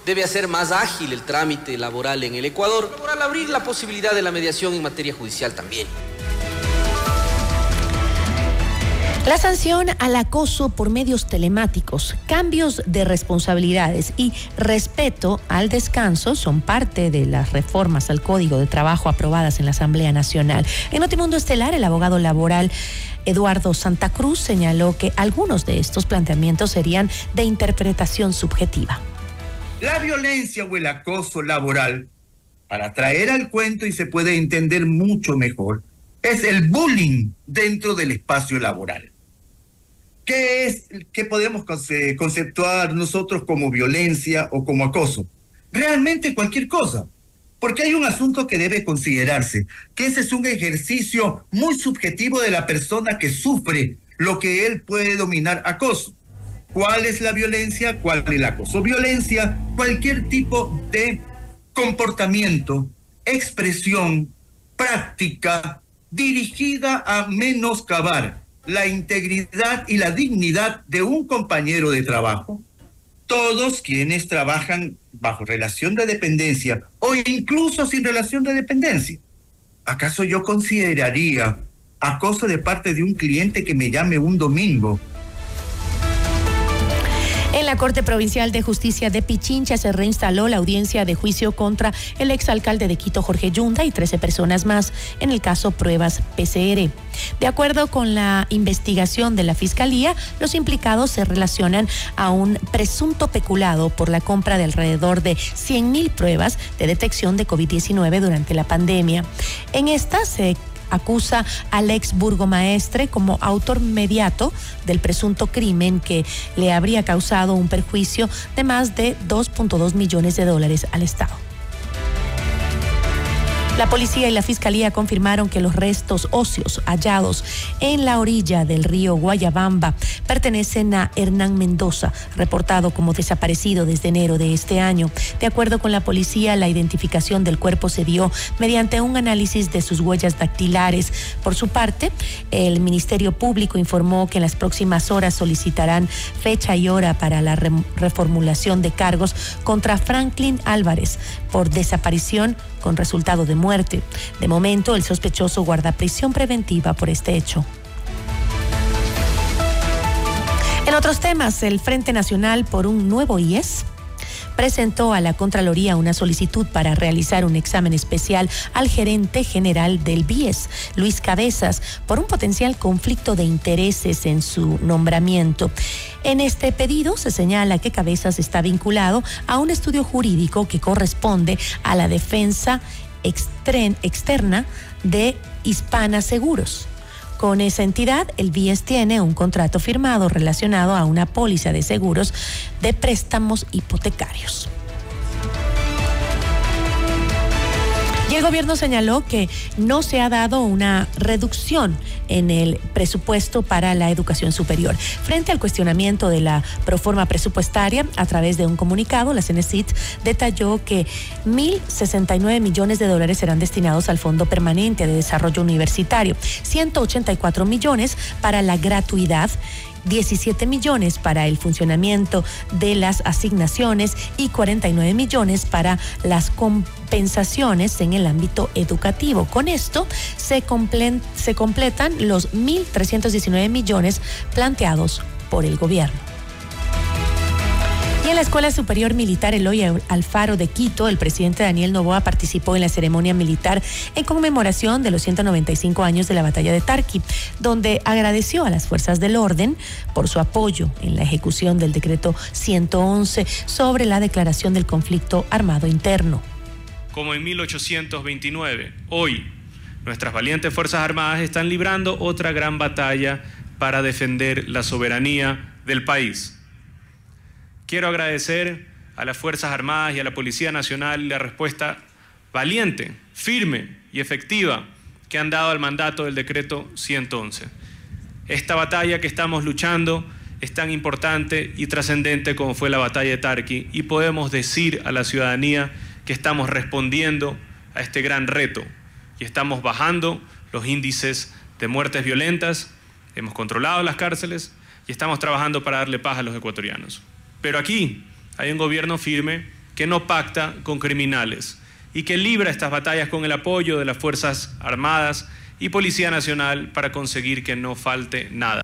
S20: debe hacer más ágil el trámite laboral en el Ecuador, al abrir la posibilidad de la mediación en materia judicial también.
S2: La sanción al acoso por medios telemáticos, cambios de responsabilidades y respeto al descanso son parte de las reformas al Código de Trabajo aprobadas en la Asamblea Nacional. En Notimundo Estelar, el abogado laboral Eduardo Santa Cruz señaló que algunos de estos planteamientos serían de interpretación subjetiva.
S21: La violencia o el acoso laboral, para traer al cuento y se puede entender mucho mejor, es el bullying dentro del espacio laboral. ¿Qué es, qué podemos conceptuar nosotros como violencia o como acoso? Realmente cualquier cosa. Porque hay un asunto que debe considerarse, que ese es un ejercicio muy subjetivo de la persona que sufre lo que él puede dominar acoso. ¿Cuál es la violencia? ¿Cuál es el acoso? Violencia, cualquier tipo de comportamiento, expresión, práctica dirigida a menoscabar la integridad y la dignidad de un compañero de trabajo, todos quienes trabajan bajo relación de dependencia o incluso sin relación de dependencia. ¿Acaso yo consideraría acoso de parte de un cliente que me llame un domingo
S2: en la Corte Provincial de Justicia de Pichincha se reinstaló la audiencia de juicio contra el exalcalde de Quito, Jorge Yunda, y 13 personas más en el caso Pruebas PCR. De acuerdo con la investigación de la Fiscalía, los implicados se relacionan a un presunto peculado por la compra de alrededor de 100.000 pruebas de detección de COVID-19 durante la pandemia. En esta se acusa al ex burgomaestre como autor mediato del presunto crimen que le habría causado un perjuicio de más de 2.2 millones de dólares al Estado. La policía y la fiscalía confirmaron que los restos óseos hallados en la orilla del río Guayabamba pertenecen a Hernán Mendoza, reportado como desaparecido desde enero de este año. De acuerdo con la policía, la identificación del cuerpo se dio mediante un análisis de sus huellas dactilares. Por su parte, el Ministerio Público informó que en las próximas horas solicitarán fecha y hora para la reformulación de cargos contra Franklin Álvarez por desaparición con resultado de muerte. De momento, el sospechoso guarda prisión preventiva por este hecho. En otros temas, el Frente Nacional por un nuevo IES presentó a la Contraloría una solicitud para realizar un examen especial al gerente general del BIES, Luis Cabezas, por un potencial conflicto de intereses en su nombramiento. En este pedido se señala que Cabezas está vinculado a un estudio jurídico que corresponde a la defensa externa de Hispana Seguros. Con esa entidad, el BIES tiene un contrato firmado relacionado a una póliza de seguros de préstamos hipotecarios. Y el gobierno señaló que no se ha dado una reducción en el presupuesto para la educación superior. Frente al cuestionamiento de la proforma presupuestaria, a través de un comunicado, la CENESIT detalló que 1.069 millones de dólares serán destinados al Fondo Permanente de Desarrollo Universitario, 184 millones para la gratuidad 17 millones para el funcionamiento de las asignaciones y 49 millones para las compensaciones en el ámbito educativo. Con esto se, se completan los 1.319 millones planteados por el gobierno. Y en la Escuela Superior Militar Eloy Alfaro de Quito, el presidente Daniel Novoa participó en la ceremonia militar en conmemoración de los 195 años de la batalla de Tarqui, donde agradeció a las fuerzas del orden por su apoyo en la ejecución del decreto 111 sobre la declaración del conflicto armado interno.
S22: Como en 1829, hoy nuestras valientes Fuerzas Armadas están librando otra gran batalla para defender la soberanía del país. Quiero agradecer a las Fuerzas Armadas y a la Policía Nacional la respuesta valiente, firme y efectiva que han dado al mandato del decreto 111. Esta batalla que estamos luchando es tan importante y trascendente como fue la batalla de Tarqui y podemos decir a la ciudadanía que estamos respondiendo a este gran reto y estamos bajando los índices de muertes violentas, hemos controlado las cárceles y estamos trabajando para darle paz a los ecuatorianos. Pero aquí, hay un gobierno firme que no pacta con criminales y que libra estas batallas con el apoyo de las Fuerzas Armadas y Policía Nacional para conseguir que no falte nada.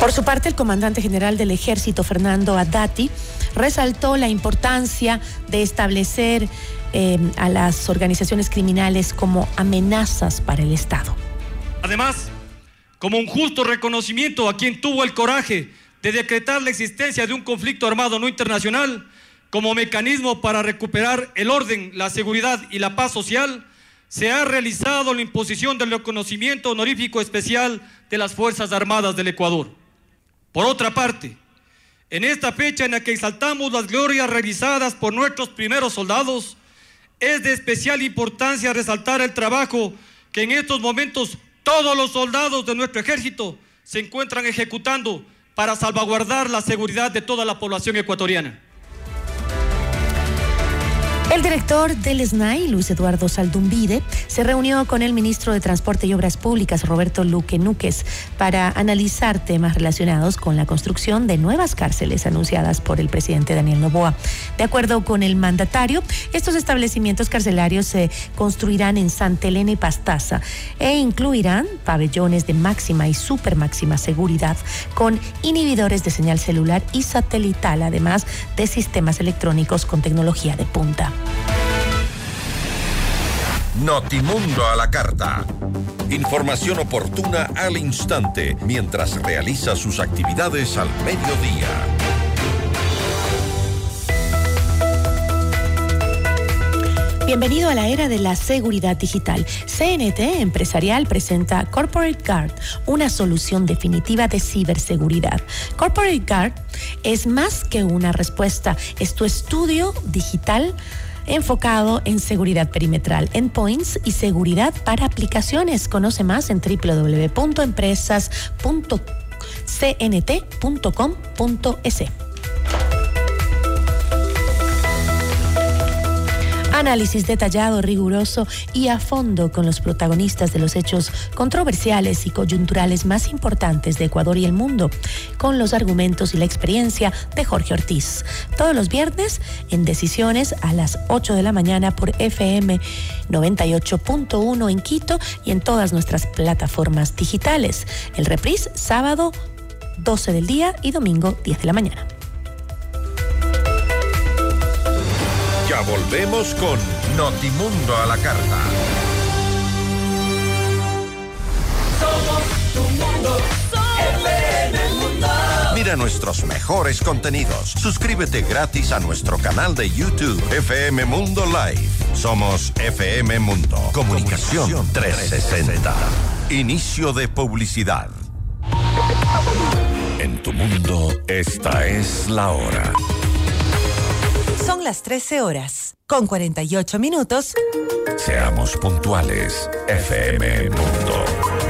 S2: Por su parte, el comandante general del ejército, Fernando Adati, resaltó la importancia de establecer eh, a las organizaciones criminales como amenazas para el Estado.
S23: Además, como un justo reconocimiento a quien tuvo el coraje de decretar la existencia de un conflicto armado no internacional como mecanismo para recuperar el orden, la seguridad y la paz social, se ha realizado la imposición del reconocimiento honorífico especial de las Fuerzas Armadas del Ecuador. Por otra parte, en esta fecha en la que exaltamos las glorias realizadas por nuestros primeros soldados, es de especial importancia resaltar el trabajo que en estos momentos todos los soldados de nuestro ejército se encuentran ejecutando para salvaguardar la seguridad de toda la población ecuatoriana.
S2: El director del SNAI, Luis Eduardo Saldumbide, se reunió con el ministro de Transporte y Obras Públicas, Roberto Luque Núquez, para analizar temas relacionados con la construcción de nuevas cárceles anunciadas por el presidente Daniel Novoa. De acuerdo con el mandatario, estos establecimientos carcelarios se construirán en Santa Elena y Pastaza e incluirán pabellones de máxima y super máxima seguridad con inhibidores de señal celular y satelital, además de sistemas electrónicos con tecnología de punta.
S1: Notimundo a la carta. Información oportuna al instante mientras realiza sus actividades al mediodía.
S2: Bienvenido a la era de la seguridad digital. CNT Empresarial presenta Corporate Guard, una solución definitiva de ciberseguridad. Corporate Guard es más que una respuesta, es tu estudio digital enfocado en seguridad perimetral, endpoints y seguridad para aplicaciones. Conoce más en www.empresas.cnt.com.es. Análisis detallado, riguroso y a fondo con los protagonistas de los hechos controversiales y coyunturales más importantes de Ecuador y el mundo, con los argumentos y la experiencia de Jorge Ortiz. Todos los viernes en Decisiones a las 8 de la mañana por FM 98.1 en Quito y en todas nuestras plataformas digitales. El reprise sábado 12 del día y domingo 10 de la mañana.
S1: Ya volvemos con Notimundo a la carta.
S24: Somos tu mundo, FM Mundo.
S1: Mira nuestros mejores contenidos. Suscríbete gratis a nuestro canal de YouTube FM Mundo Live. Somos FM Mundo. Comunicación 360. Inicio de publicidad. En tu mundo, esta es la hora.
S13: Son las 13 horas, con 48 minutos.
S1: Seamos puntuales. FM Mundo.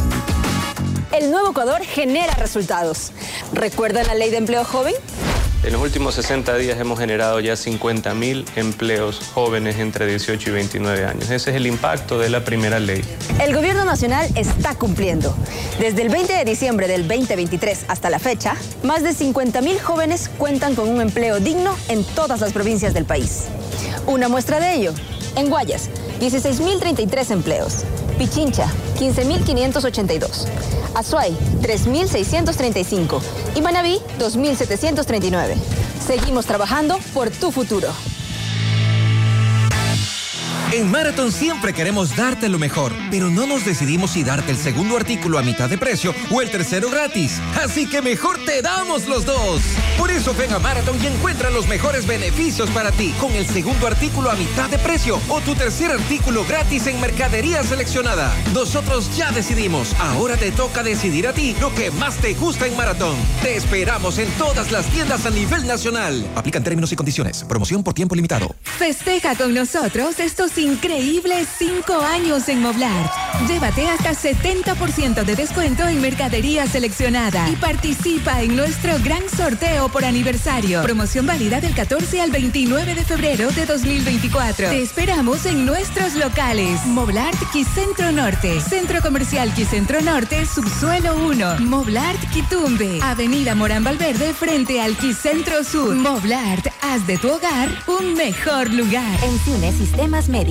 S25: El nuevo Ecuador genera resultados. ¿Recuerdan la ley de empleo joven?
S22: En los últimos 60 días hemos generado ya 50.000 empleos jóvenes entre 18 y 29 años. Ese es el impacto de la primera ley.
S25: El gobierno nacional está cumpliendo. Desde el 20 de diciembre del 2023 hasta la fecha, más de 50.000 jóvenes cuentan con un empleo digno en todas las provincias del país. Una muestra de ello, en Guayas, 16.033 empleos. Pichincha, 15.582. Azuay, 3.635. Y Manabí, 2.739. Seguimos trabajando por tu futuro.
S26: En Marathon siempre queremos darte lo mejor, pero no nos decidimos si darte el segundo artículo a mitad de precio o el tercero gratis. Así que mejor te damos los dos. Por eso ven a Marathon y encuentra los mejores beneficios para ti con el segundo artículo a mitad de precio o tu tercer artículo gratis en mercadería seleccionada. Nosotros ya decidimos. Ahora te toca decidir a ti lo que más te gusta en Marathon. Te esperamos en todas las tiendas a nivel nacional. Aplican términos y condiciones. Promoción por tiempo limitado.
S27: Festeja con nosotros estos increíbles cinco años en Moblart. Llévate hasta 70% de descuento en mercadería seleccionada y participa en nuestro gran sorteo por aniversario. Promoción válida del 14 al 29 de febrero de 2024. Te esperamos en nuestros locales. Moblart Quicentro Norte, Centro Comercial Quicentro Norte, Subsuelo 1. Moblart Quitumbe, Avenida Morán Valverde frente al Quicentro Sur. Moblart, haz de tu hogar un mejor lugar.
S25: En Cine Sistemas Médicos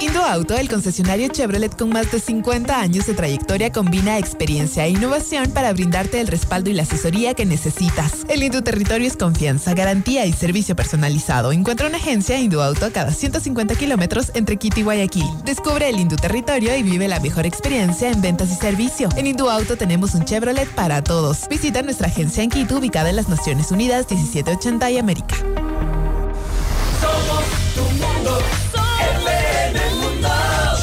S18: Indoauto, el concesionario Chevrolet con más de 50 años de trayectoria, combina experiencia e innovación para brindarte el respaldo y la asesoría que necesitas. El Indu Territorio es confianza, garantía y servicio personalizado. Encuentra una agencia Indoauto a cada 150 kilómetros entre Quito y Guayaquil. Descubre el Indu Territorio y vive la mejor experiencia en ventas y servicio. En Indoauto tenemos un Chevrolet para todos. Visita nuestra agencia en Quito, ubicada en las Naciones Unidas 1780 y América.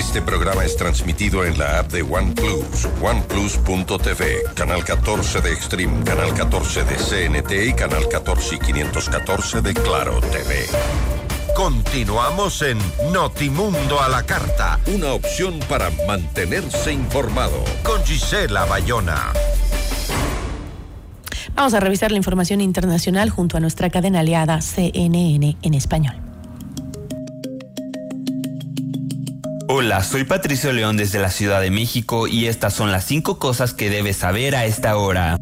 S1: Este programa es transmitido en la app de OnePlus, oneplus.tv, canal 14 de Extreme, canal 14 de CNT y canal 14 y 514 de Claro TV. Continuamos en Notimundo a la Carta, una opción para mantenerse informado con Gisela Bayona.
S2: Vamos a revisar la información internacional junto a nuestra cadena aliada CNN en español.
S28: Hola, soy Patricio León desde la Ciudad de México y estas son las cinco cosas que debes saber a esta hora.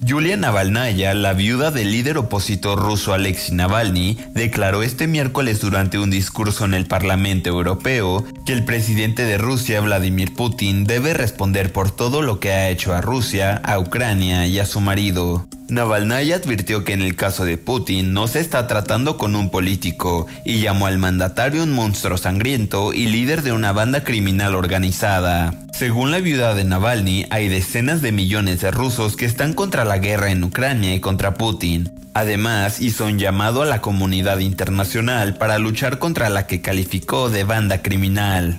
S28: Yulia Navalnaya, la viuda del líder opositor ruso Alexei Navalny, declaró este miércoles durante un discurso en el Parlamento Europeo que el presidente de Rusia, Vladimir Putin, debe responder por todo lo que ha hecho a Rusia, a Ucrania y a su marido. Navalnaya advirtió que en el caso de Putin no se está tratando con un político y llamó al mandatario un monstruo sangriento y líder de una banda criminal organizada. Según la viuda de Navalny, hay decenas de millones de rusos que están contra la guerra en Ucrania y contra Putin. Además, hizo un llamado a la comunidad internacional para luchar contra la que calificó de banda criminal.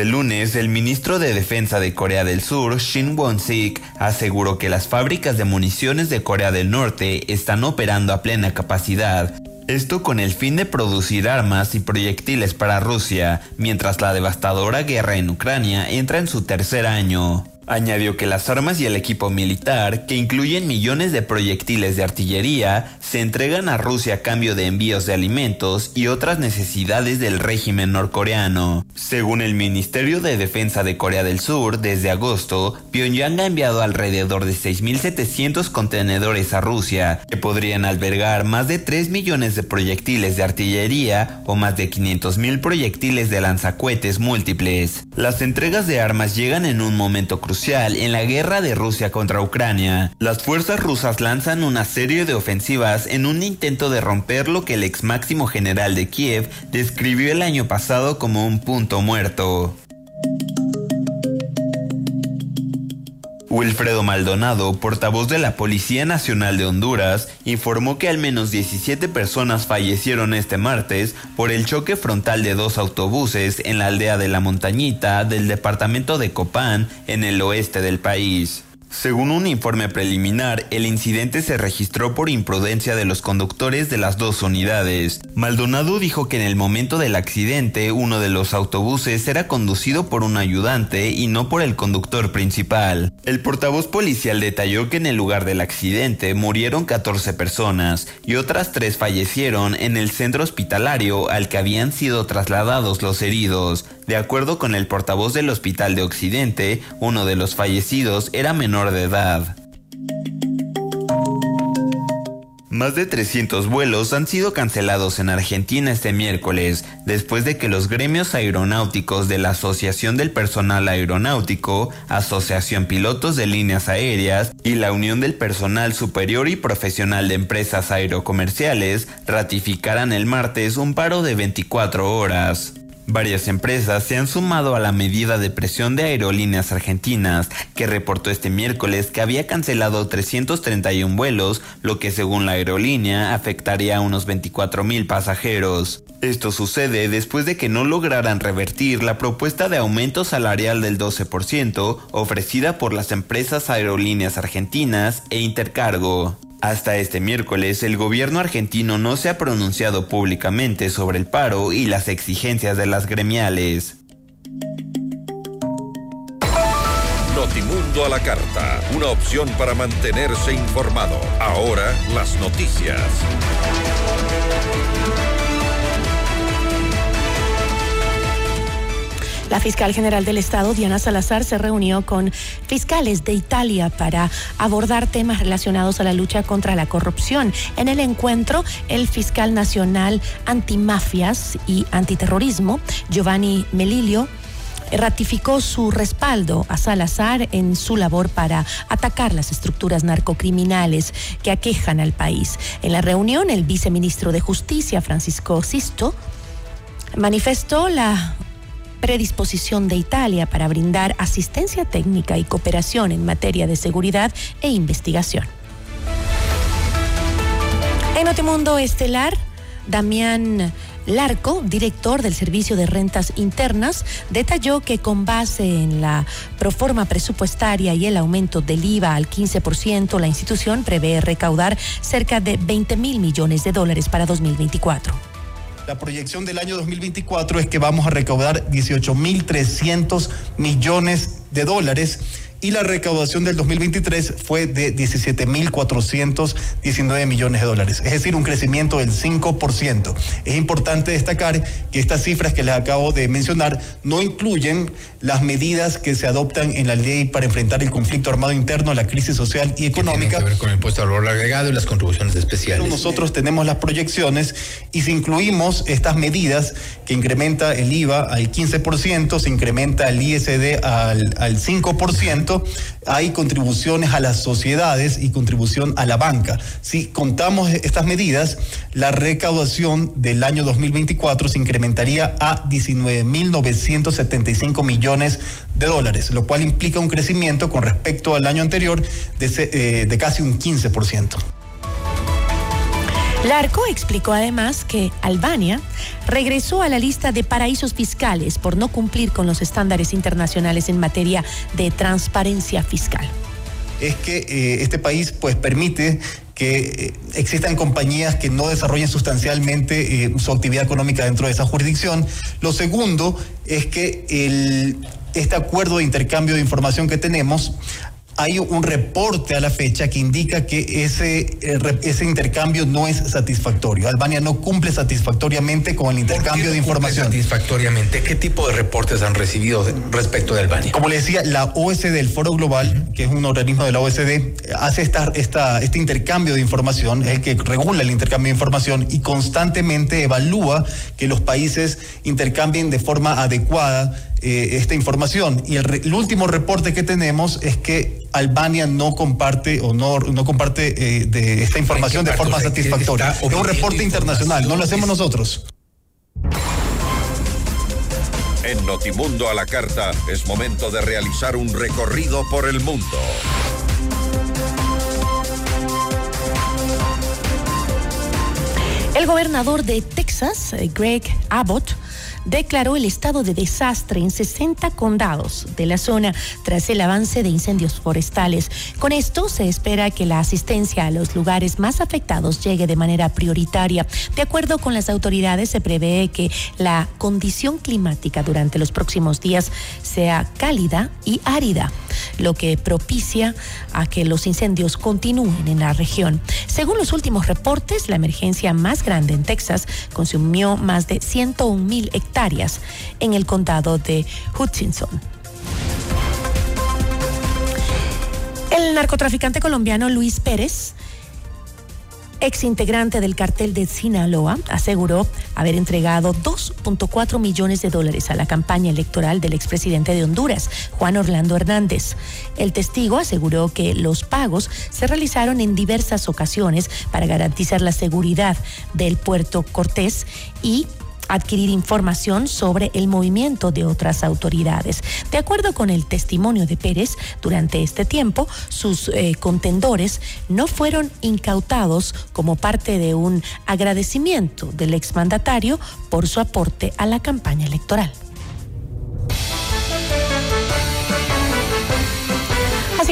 S28: Este lunes, el ministro de Defensa de Corea del Sur, Shin Won-sik, aseguró que las fábricas de municiones de Corea del Norte están operando a plena capacidad. Esto con el fin de producir armas y proyectiles para Rusia, mientras la devastadora guerra en Ucrania entra en su tercer año. Añadió que las armas y el equipo militar, que incluyen millones de proyectiles de artillería, se entregan a Rusia a cambio de envíos de alimentos y otras necesidades del régimen norcoreano. Según el Ministerio de Defensa de Corea del Sur, desde agosto, Pyongyang ha enviado alrededor de 6.700 contenedores a Rusia, que podrían albergar más de 3 millones de proyectiles de artillería o más de 500.000 proyectiles de lanzacohetes múltiples. Las entregas de armas llegan en un momento crucial en la guerra de Rusia contra Ucrania. Las fuerzas rusas lanzan una serie de ofensivas en un intento de romper lo que el ex máximo general de Kiev describió el año pasado como un punto muerto. Wilfredo Maldonado, portavoz de la Policía Nacional de Honduras, informó que al menos 17 personas fallecieron este martes por el choque frontal de dos autobuses en la aldea de La Montañita del departamento de Copán, en el oeste del país. Según un informe preliminar, el incidente se registró por imprudencia de los conductores de las dos unidades. Maldonado dijo que en el momento del accidente uno de los autobuses era conducido por un ayudante y no por el conductor principal. El portavoz policial detalló que en el lugar del accidente murieron 14 personas y otras tres fallecieron en el centro hospitalario al que habían sido trasladados los heridos. De acuerdo con el portavoz del Hospital de Occidente, uno de los fallecidos era menor de edad. Más de 300 vuelos han sido cancelados en Argentina este miércoles, después de que los gremios aeronáuticos de la Asociación del Personal Aeronáutico, Asociación Pilotos de Líneas Aéreas y la Unión del Personal Superior y Profesional de Empresas Aerocomerciales ratificaran el martes un paro de 24 horas. Varias empresas se han sumado a la medida de presión de aerolíneas argentinas, que reportó este miércoles que había cancelado 331 vuelos, lo que según la aerolínea afectaría a unos 24 mil pasajeros. Esto sucede después de que no lograran revertir la propuesta de aumento salarial del 12% ofrecida por las empresas aerolíneas argentinas e Intercargo. Hasta este miércoles, el gobierno argentino no se ha pronunciado públicamente sobre el paro y las exigencias de las gremiales.
S1: Notimundo a la carta, una opción para mantenerse informado. Ahora las noticias.
S2: La fiscal general del Estado, Diana Salazar, se reunió con fiscales de Italia para abordar temas relacionados a la lucha contra la corrupción. En el encuentro, el fiscal nacional antimafias y antiterrorismo, Giovanni Melilio, ratificó su respaldo a Salazar en su labor para atacar las estructuras narcocriminales que aquejan al país. En la reunión, el viceministro de Justicia, Francisco Sisto, manifestó la predisposición de Italia para brindar asistencia técnica y cooperación en materia de seguridad e investigación. En Notimundo Estelar, Damián Larco, director del Servicio de Rentas Internas, detalló que con base en la proforma presupuestaria y el aumento del IVA al 15%, la institución prevé recaudar cerca de 20 mil millones de dólares para 2024.
S29: La proyección del año 2024 es que vamos a recaudar 18.300 millones de dólares y la recaudación del 2023 fue de 17.419 millones de dólares, es decir, un crecimiento del 5%. Es importante destacar que estas cifras que les acabo de mencionar no incluyen las medidas que se adoptan en la ley para enfrentar el conflicto armado interno, la crisis social y económica.
S30: Que ver con el impuesto al valor agregado y las contribuciones especiales.
S29: Nosotros tenemos las proyecciones y si incluimos estas medidas que incrementa el IVA al 15%, se incrementa el ISD al, al 5%, hay contribuciones a las sociedades y contribución a la banca. Si contamos estas medidas, la recaudación del año 2024 se incrementaría a 19.975 millones de dólares, lo cual implica un crecimiento con respecto al año anterior de, eh, casi un 15%.
S2: Larco explicó además que Albania regresó a la lista de paraísos fiscales por no cumplir con los estándares internacionales en materia de transparencia fiscal.
S29: Es que eh, este país pues permite que eh, existan compañías que no desarrollen sustancialmente eh, su actividad económica dentro de esa jurisdicción. Lo segundo es que este acuerdo de intercambio de información que tenemos hay un reporte a la fecha que indica que ese, eh, ese intercambio no es satisfactorio. Albania no cumple satisfactoriamente con el intercambio de información.
S30: satisfactoriamente, ¿qué tipo de reportes han recibido respecto de Albania?
S29: Como le decía, la OSD, el Foro Global, que es un organismo de la OSD, hace esta, esta, este intercambio de información, es el que regula el intercambio de información y constantemente evalúa que los países intercambien de forma adecuada eh, esta información. Y el, último reporte que tenemos es que Albania no comparte o no, no comparte eh, de esta información de forma satisfactoria. Es un reporte internacional, no lo hacemos nosotros.
S1: En Notimundo a la carta es momento de realizar un recorrido por el mundo.
S2: El gobernador de Texas, eh, Greg Abbott, declaró el estado de desastre en 60 condados de la zona tras el avance de incendios forestales. Con esto se espera que la asistencia a los lugares más afectados llegue de manera prioritaria. De acuerdo con las autoridades, se prevé que la condición climática durante los próximos días sea cálida y árida, lo que propicia a que los incendios continúen en la región. Según los últimos reportes, la emergencia más grande en Texas consumió más de 101 mil en el condado de Hutchinson. El narcotraficante colombiano Luis Pérez ex integrante del cartel de Sinaloa, aseguró haber entregado 2.4 millones de dólares a la campaña electoral del expresidente de Honduras, Juan Orlando Hernández. El testigo aseguró que los pagos se realizaron en diversas ocasiones para garantizar la seguridad del puerto Cortés y adquirir información sobre el movimiento de otras autoridades. De acuerdo con el testimonio de Pérez, durante este tiempo sus eh, contendores no fueron incautados como parte de un agradecimiento del exmandatario por su aporte a la campaña electoral.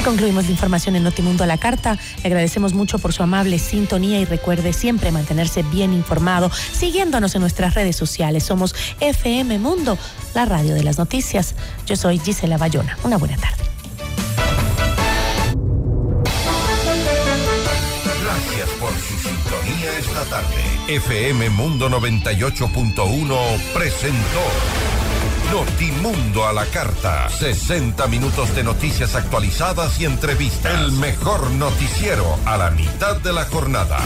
S2: Concluimos la información en Notimundo a la carta. Le agradecemos mucho por su amable sintonía y recuerde siempre mantenerse bien informado siguiéndonos en nuestras redes sociales. Somos FM Mundo, la radio de las noticias. Yo soy Gisela Bayona. Una buena tarde.
S1: Gracias por su sintonía esta tarde. FM Mundo 98.1 presentó Notimundo a la carta. 60 minutos de noticias actualizadas y entrevistas. El mejor noticiero a la mitad de la jornada.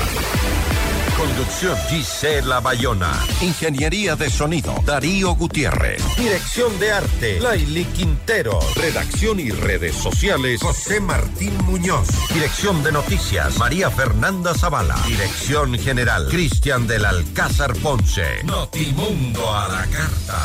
S1: Conducción Gisela Bayona. Ingeniería de sonido Darío Gutiérrez. Dirección de arte Laili Quintero. Redacción y redes sociales José Martín Muñoz. Dirección de noticias María Fernanda Zavala. Dirección general Cristian del Alcázar Ponce. Notimundo a la carta.